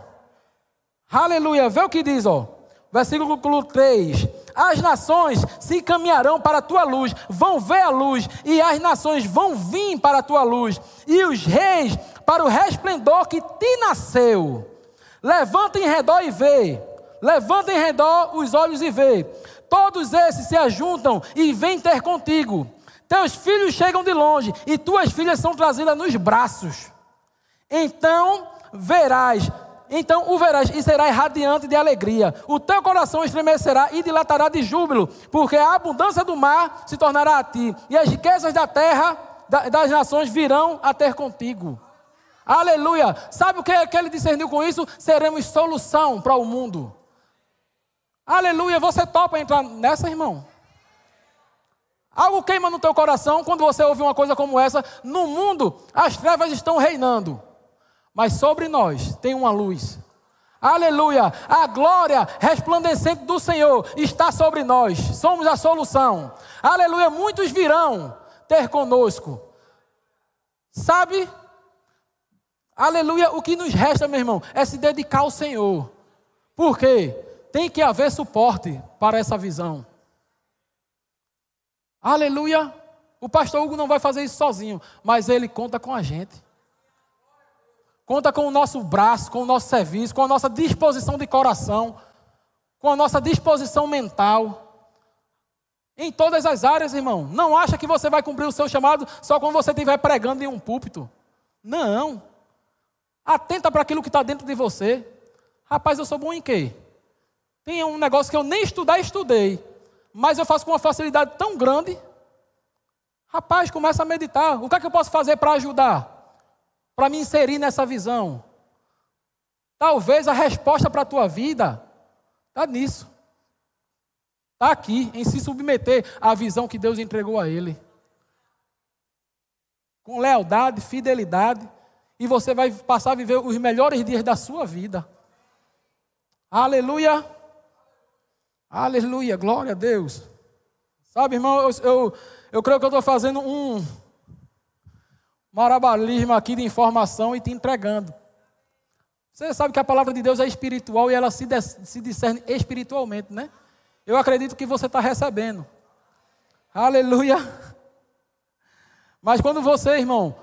Aleluia. Vê o que diz, ó. Versículo 3: As nações se encaminharão para a tua luz, vão ver a luz, e as nações vão vir para a tua luz, e os reis para o resplendor que te nasceu. Levanta em redor e vê, levanta em redor os olhos e vê. Todos esses se ajuntam e vêm ter contigo. Teus filhos chegam de longe, e tuas filhas são trazidas nos braços. Então verás, então o verás e serás radiante de alegria. O teu coração estremecerá e dilatará de júbilo, porque a abundância do mar se tornará a ti, e as riquezas da terra das nações virão a ter contigo. Aleluia! Sabe o que, é que ele discerniu com isso? Seremos solução para o mundo. Aleluia! Você topa entrar nessa, irmão? Algo queima no teu coração quando você ouve uma coisa como essa. No mundo, as trevas estão reinando mas sobre nós tem uma luz. Aleluia! A glória resplandecente do Senhor está sobre nós. Somos a solução. Aleluia! Muitos virão ter conosco. Sabe? Aleluia! O que nos resta, meu irmão, é se dedicar ao Senhor. Por quê? Tem que haver suporte para essa visão. Aleluia! O pastor Hugo não vai fazer isso sozinho, mas ele conta com a gente. Conta com o nosso braço, com o nosso serviço, com a nossa disposição de coração, com a nossa disposição mental. Em todas as áreas, irmão. Não acha que você vai cumprir o seu chamado só quando você estiver pregando em um púlpito. Não. Atenta para aquilo que está dentro de você. Rapaz, eu sou bom em quê? Tem um negócio que eu nem estudar, estudei. Mas eu faço com uma facilidade tão grande. Rapaz, começa a meditar. O que é que eu posso fazer para ajudar? para me inserir nessa visão. Talvez a resposta para a tua vida está nisso. Está aqui, em se submeter à visão que Deus entregou a ele. Com lealdade, fidelidade, e você vai passar a viver os melhores dias da sua vida. Aleluia! Aleluia, glória a Deus. Sabe, irmão, eu, eu, eu creio que eu estou fazendo um, marabalismo aqui de informação e te entregando. Você sabe que a palavra de Deus é espiritual e ela se, se discerne espiritualmente, né? Eu acredito que você está recebendo. Aleluia. Mas quando você, irmão,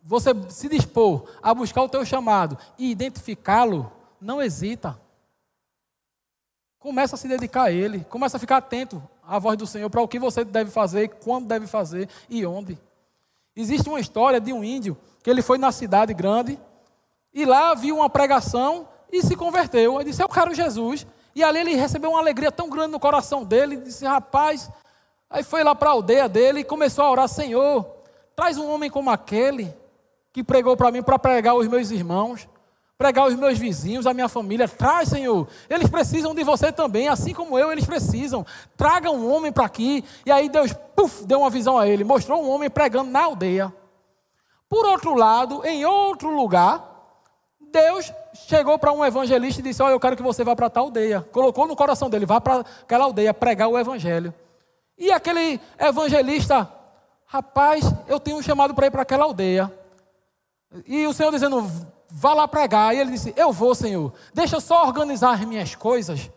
você se dispor a buscar o teu chamado e identificá-lo, não hesita. Começa a se dedicar a ele, começa a ficar atento à voz do Senhor para o que você deve fazer, quando deve fazer e onde. Existe uma história de um índio que ele foi na cidade grande e lá viu uma pregação e se converteu. Ele disse: Eu quero Jesus. E ali ele recebeu uma alegria tão grande no coração dele. Ele disse: Rapaz. Aí foi lá para a aldeia dele e começou a orar: Senhor, traz um homem como aquele que pregou para mim para pregar os meus irmãos, pregar os meus vizinhos, a minha família. Traz, Senhor. Eles precisam de você também, assim como eu, eles precisam. Traga um homem para aqui. E aí Deus, puf, deu uma visão a ele. Mostrou um homem pregando na aldeia. Por outro lado, em outro lugar, Deus chegou para um evangelista e disse: Olha, eu quero que você vá para tal aldeia. Colocou no coração dele: vá para aquela aldeia pregar o evangelho. E aquele evangelista, rapaz, eu tenho um chamado para ir para aquela aldeia. E o Senhor dizendo: vá lá pregar. E ele disse: Eu vou, Senhor. Deixa eu só organizar as minhas coisas.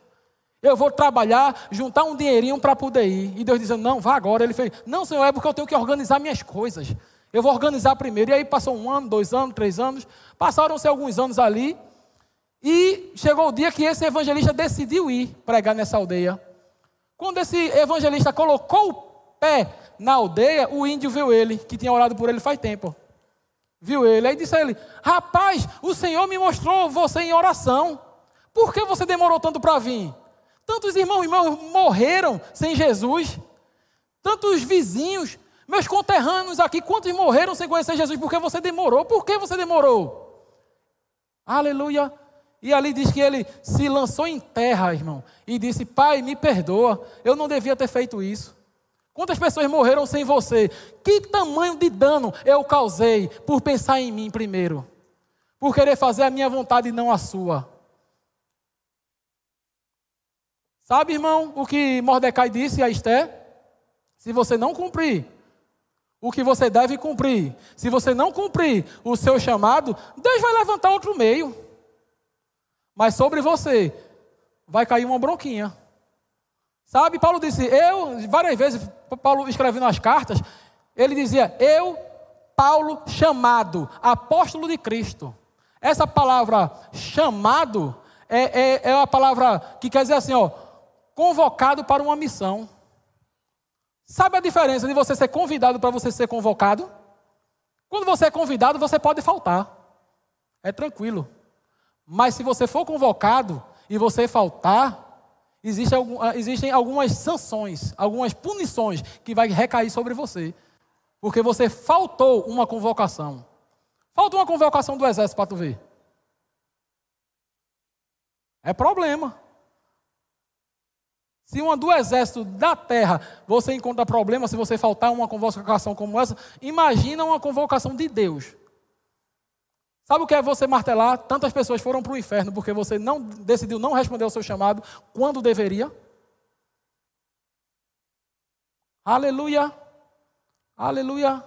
Eu vou trabalhar, juntar um dinheirinho para poder ir. E Deus dizendo: Não, vá agora. Ele fez: Não, Senhor, é porque eu tenho que organizar minhas coisas. Eu vou organizar primeiro. E aí passou um ano, dois anos, três anos. Passaram-se alguns anos ali. E chegou o dia que esse evangelista decidiu ir pregar nessa aldeia. Quando esse evangelista colocou o pé na aldeia, o índio viu ele, que tinha orado por ele faz tempo. Viu ele, aí disse a ele: Rapaz, o Senhor me mostrou você em oração. Por que você demorou tanto para vir? Tantos irmãos e irmãs morreram sem Jesus. Tantos vizinhos, meus conterrâneos aqui, quantos morreram sem conhecer Jesus? Porque você demorou. Por que você demorou? Aleluia. E ali diz que ele se lançou em terra, irmão, e disse: Pai, me perdoa, eu não devia ter feito isso. Quantas pessoas morreram sem você? Que tamanho de dano eu causei por pensar em mim primeiro? Por querer fazer a minha vontade e não a sua? Sabe, irmão, o que Mordecai disse a Esté? Se você não cumprir o que você deve cumprir, se você não cumprir o seu chamado, Deus vai levantar outro meio. Mas sobre você vai cair uma bronquinha. Sabe, Paulo disse, eu, várias vezes, Paulo escrevendo as cartas, ele dizia, eu, Paulo, chamado, apóstolo de Cristo. Essa palavra chamado é, é, é uma palavra que quer dizer assim, ó, convocado para uma missão. Sabe a diferença de você ser convidado para você ser convocado? Quando você é convidado, você pode faltar. É tranquilo. Mas se você for convocado e você faltar, existe algum, ah, existem algumas sanções, algumas punições que vai recair sobre você. Porque você faltou uma convocação. Falta uma convocação do exército para tu ver. É problema. Se uma do exército da terra você encontra problema se você faltar uma convocação como essa, imagina uma convocação de Deus. Sabe o que é você martelar? Tantas pessoas foram para o inferno porque você não decidiu não responder ao seu chamado quando deveria. Aleluia. Aleluia.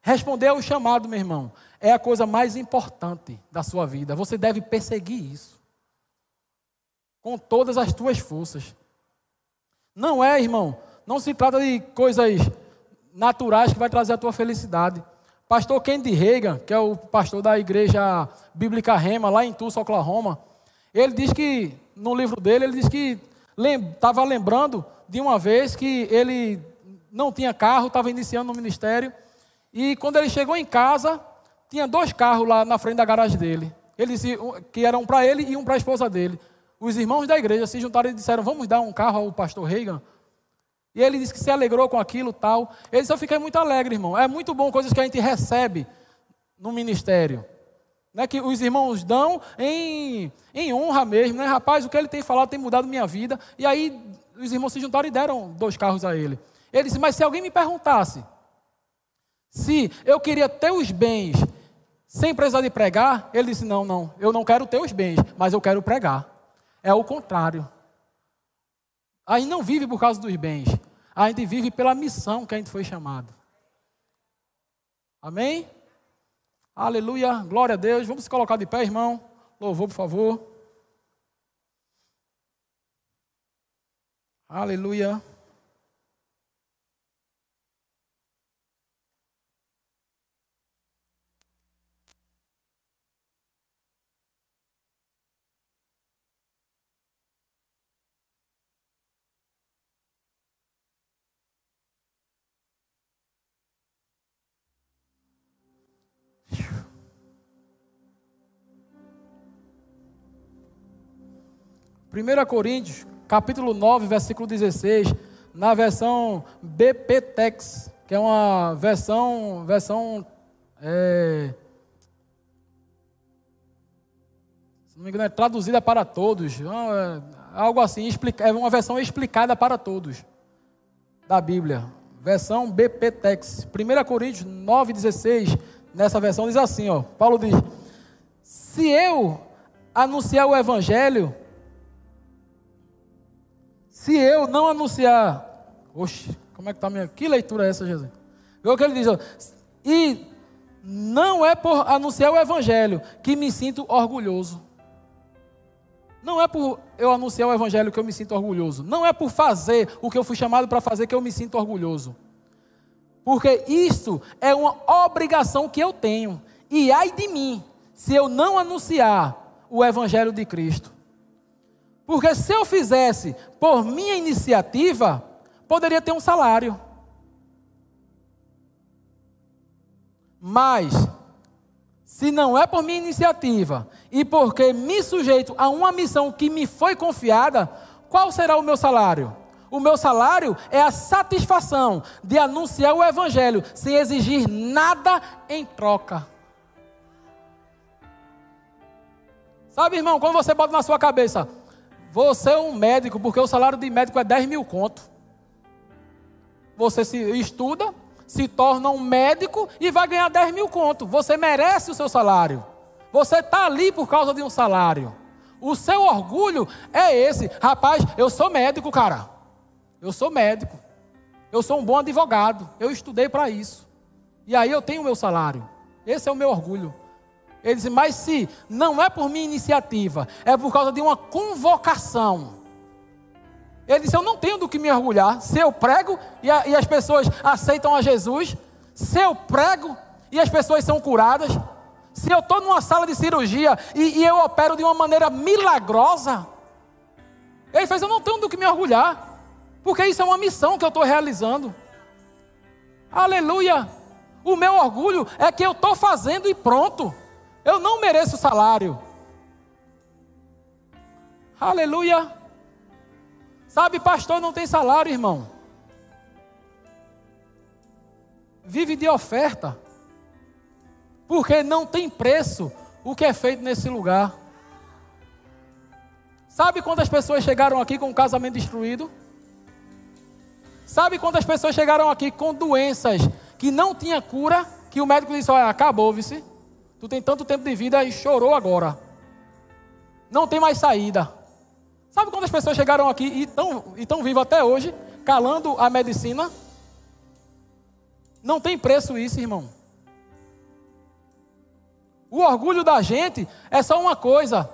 Responder ao chamado, meu irmão, é a coisa mais importante da sua vida. Você deve perseguir isso. Com todas as tuas forças. Não é, irmão, não se trata de coisas naturais que vai trazer a tua felicidade. Pastor Kennedy Reagan, que é o pastor da igreja bíblica Rema, lá em Tulsa, Oklahoma, ele diz que, no livro dele, ele diz que estava lembrando de uma vez que ele não tinha carro, estava iniciando no ministério, e quando ele chegou em casa, tinha dois carros lá na frente da garagem dele. Ele disse que eram para ele e um para a esposa dele. Os irmãos da igreja se juntaram e disseram: Vamos dar um carro ao pastor Reagan. E ele disse que se alegrou com aquilo tal. Ele disse: Eu fiquei muito alegre, irmão. É muito bom coisas que a gente recebe no ministério. Né, que os irmãos dão em, em honra mesmo, né? Rapaz, o que ele tem falado tem mudado minha vida. E aí os irmãos se juntaram e deram dois carros a ele. Ele disse: Mas se alguém me perguntasse se eu queria ter os bens sem precisar de pregar, ele disse: Não, não, eu não quero ter os bens, mas eu quero pregar. É o contrário. A gente não vive por causa dos bens. A gente vive pela missão que a gente foi chamado. Amém? Aleluia. Glória a Deus. Vamos se colocar de pé, irmão. Louvor, por favor. Aleluia. 1 Coríntios, capítulo 9, versículo 16, na versão BPTEX, que é uma versão, versão é, se não me engano, é traduzida para todos. É algo assim, é uma versão explicada para todos da Bíblia. Versão BPTEX. 1 Coríntios 9,16, nessa versão diz assim, ó. Paulo diz: Se eu anunciar o Evangelho, se eu não anunciar. Oxe, como é que está minha. Que leitura é essa, Jesus? Vê o que ele diz, ó. E não é por anunciar o Evangelho que me sinto orgulhoso. Não é por eu anunciar o Evangelho que eu me sinto orgulhoso. Não é por fazer o que eu fui chamado para fazer que eu me sinto orgulhoso. Porque isso é uma obrigação que eu tenho. E ai de mim, se eu não anunciar o Evangelho de Cristo. Porque se eu fizesse por minha iniciativa, poderia ter um salário. Mas, se não é por minha iniciativa e porque me sujeito a uma missão que me foi confiada, qual será o meu salário? O meu salário é a satisfação de anunciar o Evangelho sem exigir nada em troca. Sabe, irmão, quando você bota na sua cabeça, você é um médico, porque o salário de médico é 10 mil conto. Você se estuda, se torna um médico e vai ganhar 10 mil conto. Você merece o seu salário. Você está ali por causa de um salário. O seu orgulho é esse. Rapaz, eu sou médico, cara. Eu sou médico. Eu sou um bom advogado. Eu estudei para isso. E aí eu tenho o meu salário. Esse é o meu orgulho. Ele disse, mas se não é por minha iniciativa, é por causa de uma convocação. Ele disse, eu não tenho do que me orgulhar. Se eu prego e, a- e as pessoas aceitam a Jesus, se eu prego e as pessoas são curadas, se eu estou numa sala de cirurgia e, e eu opero de uma maneira milagrosa, ele fez, eu não tenho do que me orgulhar, porque isso é uma missão que eu estou realizando. Aleluia! O meu orgulho é que eu estou fazendo e pronto. Eu não mereço salário. Aleluia! Sabe, pastor não tem salário, irmão. Vive de oferta. Porque não tem preço o que é feito nesse lugar. Sabe quantas pessoas chegaram aqui com o casamento destruído? Sabe quantas pessoas chegaram aqui com doenças que não tinha cura, que o médico disse, olha, acabou, vice. Tu tem tanto tempo de vida e chorou agora. Não tem mais saída. Sabe quantas pessoas chegaram aqui e estão e tão vivas até hoje, calando a medicina? Não tem preço isso, irmão. O orgulho da gente é só uma coisa: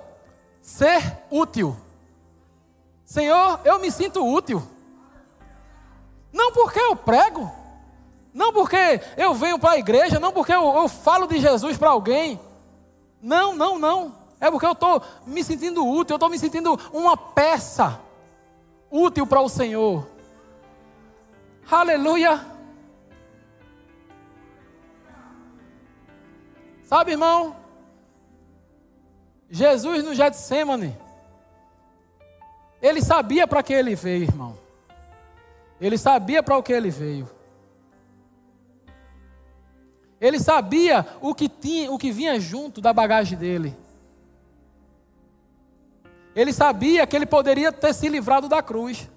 ser útil. Senhor, eu me sinto útil. Não porque eu prego, não porque eu venho para a igreja, não porque eu, eu falo de Jesus para alguém. Não, não, não. É porque eu estou me sentindo útil, eu estou me sentindo uma peça útil para o Senhor. Aleluia. Sabe, irmão? Jesus no Getsemane, ele sabia para que ele veio, irmão. Ele sabia para o que ele veio. Ele sabia o que tinha, o que vinha junto da bagagem dele. Ele sabia que ele poderia ter se livrado da cruz.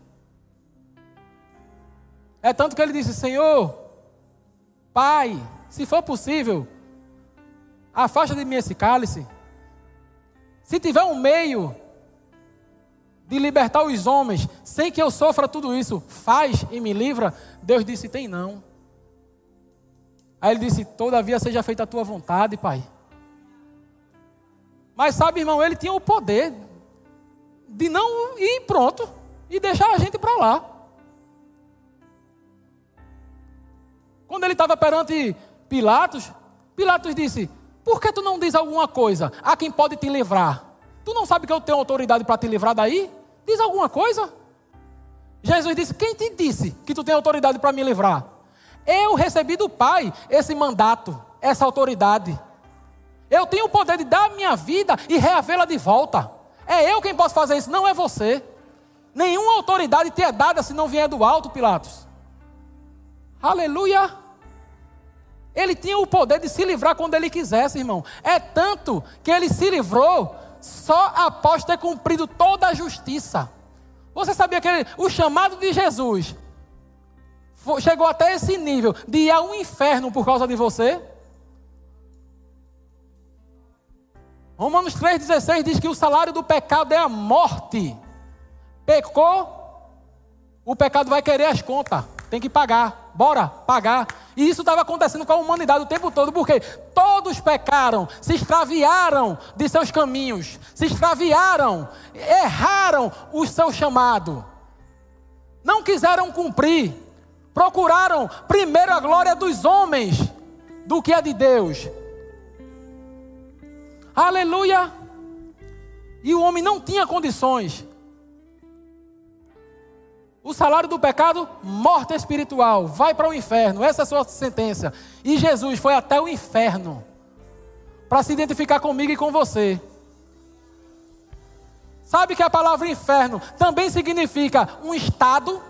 É tanto que ele disse: Senhor, Pai, se for possível, afasta de mim esse cálice. Se tiver um meio de libertar os homens, sem que eu sofra tudo isso, faz e me livra. Deus disse: tem não. Aí ele disse: todavia seja feita a tua vontade, Pai. Mas sabe, irmão, ele tinha o poder de não ir pronto e deixar a gente para lá. Quando ele estava perante Pilatos, Pilatos disse: Por que tu não diz alguma coisa a quem pode te livrar? Tu não sabe que eu tenho autoridade para te livrar daí? Diz alguma coisa. Jesus disse: Quem te disse que tu tem autoridade para me livrar? Eu recebi do Pai esse mandato, essa autoridade. Eu tenho o poder de dar minha vida e reavê-la de volta. É eu quem posso fazer isso, não é você. Nenhuma autoridade te é dada se não vier do alto, Pilatos. Aleluia. Ele tinha o poder de se livrar quando ele quisesse, irmão. É tanto que ele se livrou só após ter cumprido toda a justiça. Você sabia que ele- o chamado de Jesus chegou até esse nível de ir ao inferno por causa de você? Romanos 3,16 diz que o salário do pecado é a morte. Pecou, o pecado vai querer as contas. Tem que pagar. Bora, pagar. E isso estava acontecendo com a humanidade o tempo todo, porque todos pecaram, se extraviaram de seus caminhos, se extraviaram, erraram o seu chamado. Não quiseram cumprir. Procuraram primeiro a glória dos homens do que a de Deus. Aleluia! E o homem não tinha condições. O salário do pecado, morte espiritual, vai para o inferno. Essa é a sua sentença. E Jesus foi até o inferno para se identificar comigo e com você. Sabe que a palavra inferno também significa um estado,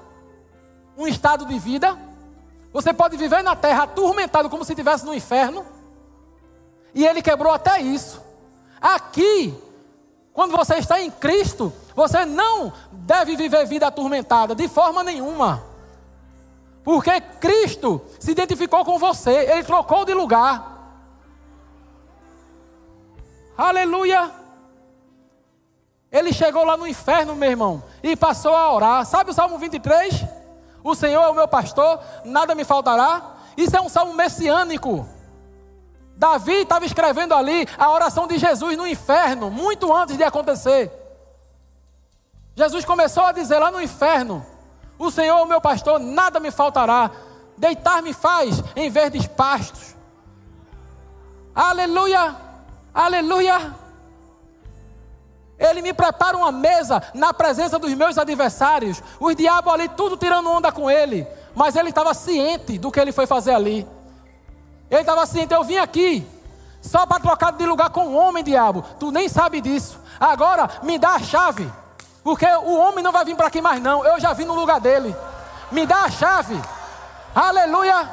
um estado de vida? Você pode viver na terra atormentado como se estivesse no inferno. E ele quebrou até isso. Aqui, quando você está em Cristo, você não deve viver vida atormentada de forma nenhuma. Porque Cristo se identificou com você, ele trocou de lugar. Aleluia! Ele chegou lá no inferno, meu irmão, e passou a orar. Sabe o Salmo 23? O Senhor é o meu pastor, nada me faltará. Isso é um salmo messiânico. Davi estava escrevendo ali a oração de Jesus no inferno, muito antes de acontecer. Jesus começou a dizer lá no inferno: O Senhor é o meu pastor, nada me faltará. Deitar-me faz em verdes pastos. Aleluia! Aleluia! Ele me prepara uma mesa na presença dos meus adversários. Os diabos ali, tudo tirando onda com ele. Mas ele estava ciente do que ele foi fazer ali. Ele estava ciente, eu vim aqui só para trocar de lugar com o homem, diabo. Tu nem sabe disso. Agora me dá a chave. Porque o homem não vai vir para aqui mais, não. Eu já vim no lugar dele. Me dá a chave. Aleluia.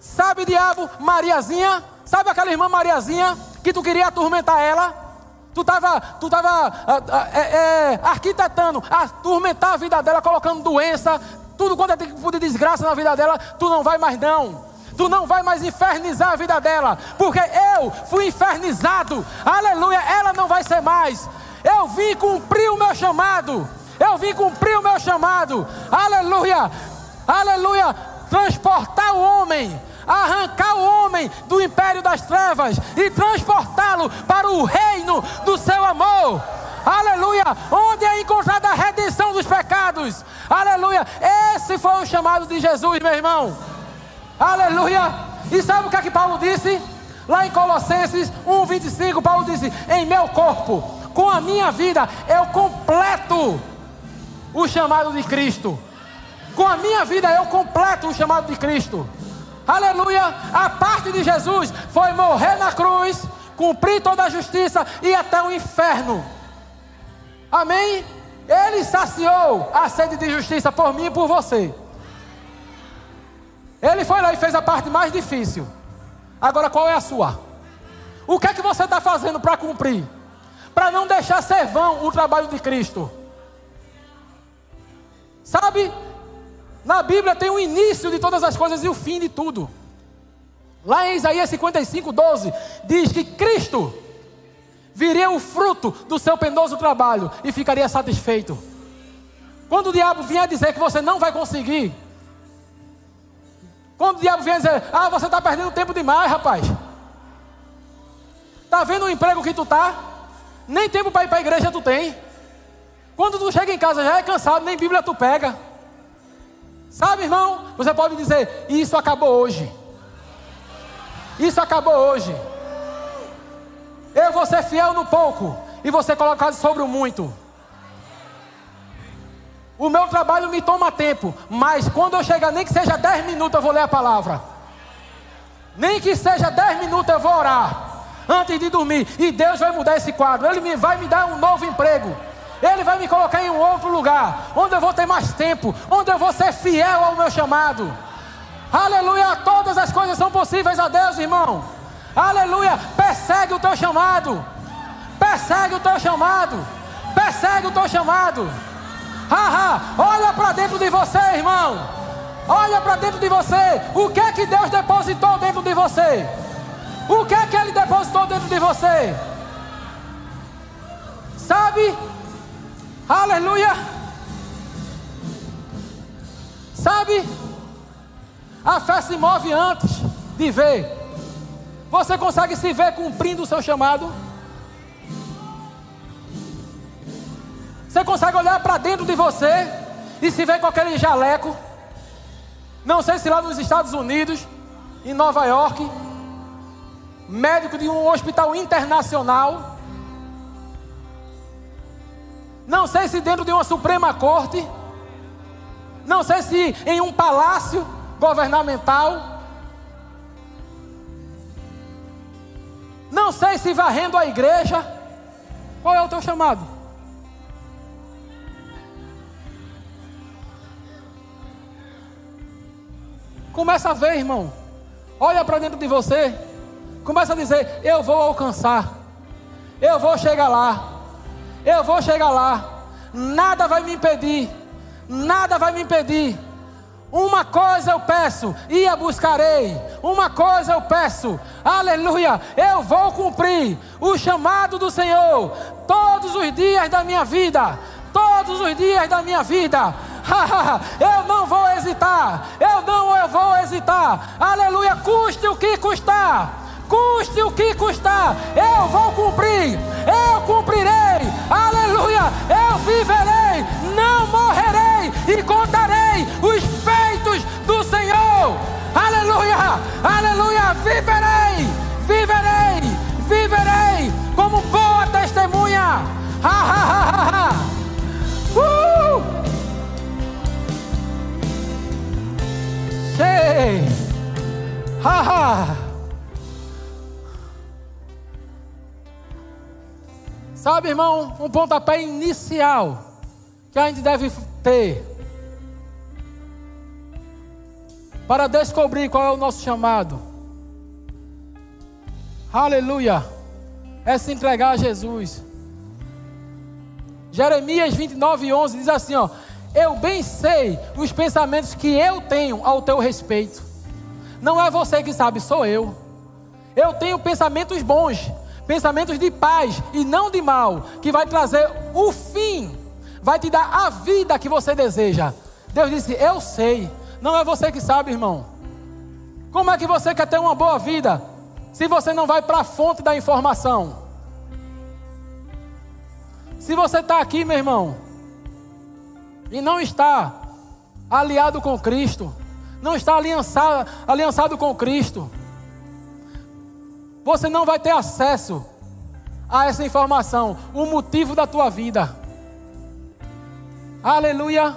Sabe, diabo, Mariazinha? Sabe aquela irmã Mariazinha que tu queria atormentar ela? Tu estava tu tava, ah, ah, é, é, arquitetando, atormentar a vida dela, colocando doença, tudo quanto é tipo de desgraça na vida dela. Tu não vai mais, não. Tu não vai mais infernizar a vida dela, porque eu fui infernizado. Aleluia, ela não vai ser mais. Eu vim cumprir o meu chamado. Eu vim cumprir o meu chamado. Aleluia, aleluia. Transportar o homem, arrancar o homem do império das trevas e transportá-lo para o reino do seu amor. Aleluia, onde é encontrada a redenção dos pecados. Aleluia, esse foi o chamado de Jesus, meu irmão. Aleluia! E sabe o que é que Paulo disse? Lá em Colossenses 1,25, Paulo disse: Em meu corpo, com a minha vida, eu completo o chamado de Cristo. Com a minha vida, eu completo o chamado de Cristo. Aleluia! A parte de Jesus foi morrer na cruz, cumprir toda a justiça e até o inferno. Amém? Ele saciou a sede de justiça por mim e por você. Ele foi lá e fez a parte mais difícil. Agora qual é a sua? O que é que você está fazendo para cumprir? Para não deixar ser vão o trabalho de Cristo. Sabe? Na Bíblia tem o início de todas as coisas e o fim de tudo. Lá em Isaías 55, 12, diz que Cristo viria o fruto do seu penoso trabalho e ficaria satisfeito. Quando o diabo vier dizer que você não vai conseguir, quando o diabo vier dizer, ah, você está perdendo tempo demais, rapaz. Está vendo o emprego que tu tá? Nem tempo para ir para a igreja tu tem. Quando tu chega em casa já é cansado, nem Bíblia tu pega. Sabe, irmão? Você pode dizer, isso acabou hoje. Isso acabou hoje. Eu vou ser fiel no pouco e você colocado sobre o muito. O meu trabalho me toma tempo, mas quando eu chegar, nem que seja 10 minutos, eu vou ler a palavra. Nem que seja 10 minutos, eu vou orar. antes de dormir. E Deus vai mudar esse quadro. Ele vai me dar um novo emprego. Ele vai me colocar em um outro lugar, onde eu vou ter mais tempo, onde eu vou ser fiel ao meu chamado. Aleluia, todas as coisas são possíveis a Deus, irmão. Aleluia, persegue o teu chamado. Persegue o teu chamado. Persegue o teu chamado. Haha, olha para dentro de você, irmão. Olha para dentro de você. O que é que Deus depositou dentro de você? O que é que Ele depositou dentro de você? Sabe? Aleluia. Sabe? A fé se move antes de ver. Você consegue se ver cumprindo o seu chamado? Você consegue olhar para dentro de você e se ver com aquele jaleco? Não sei se lá nos Estados Unidos, em Nova York, médico de um hospital internacional. Não sei se dentro de uma Suprema Corte. Não sei se em um palácio governamental. Não sei se varrendo a igreja. Qual é o teu chamado? Começa a ver, irmão. Olha para dentro de você. Começa a dizer: Eu vou alcançar. Eu vou chegar lá. Eu vou chegar lá. Nada vai me impedir. Nada vai me impedir. Uma coisa eu peço e a buscarei. Uma coisa eu peço, aleluia. Eu vou cumprir o chamado do Senhor todos os dias da minha vida. Todos os dias da minha vida. *laughs* eu não vou hesitar. Eu não eu vou hesitar. Aleluia. Custe o que custar. Custe o que custar. Eu vou cumprir. Eu cumprirei. Aleluia. Eu viverei. Não morrerei. E contarei os feitos do Senhor. Aleluia. Aleluia. Viverei. Viverei. Viverei como boa testemunha. Ha, ha, ha. Uh! Sei. Ha, ha. Sabe, irmão, um pontapé inicial que a gente deve ter para descobrir qual é o nosso chamado. Aleluia! É se entregar a Jesus. Jeremias 29, 11 diz assim: ó, Eu bem sei os pensamentos que eu tenho ao teu respeito. Não é você que sabe, sou eu. Eu tenho pensamentos bons, pensamentos de paz e não de mal, que vai trazer o fim, vai te dar a vida que você deseja. Deus disse: Eu sei. Não é você que sabe, irmão. Como é que você quer ter uma boa vida se você não vai para a fonte da informação? Se você está aqui, meu irmão, e não está aliado com Cristo, não está aliançado, aliançado com Cristo, você não vai ter acesso a essa informação, o motivo da tua vida. Aleluia.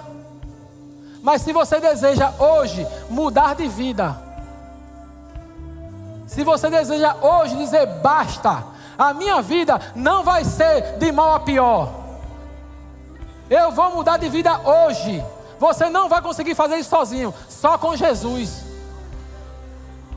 Mas se você deseja hoje mudar de vida, se você deseja hoje dizer basta, a minha vida não vai ser de mal a pior. Eu vou mudar de vida hoje. Você não vai conseguir fazer isso sozinho, só com Jesus.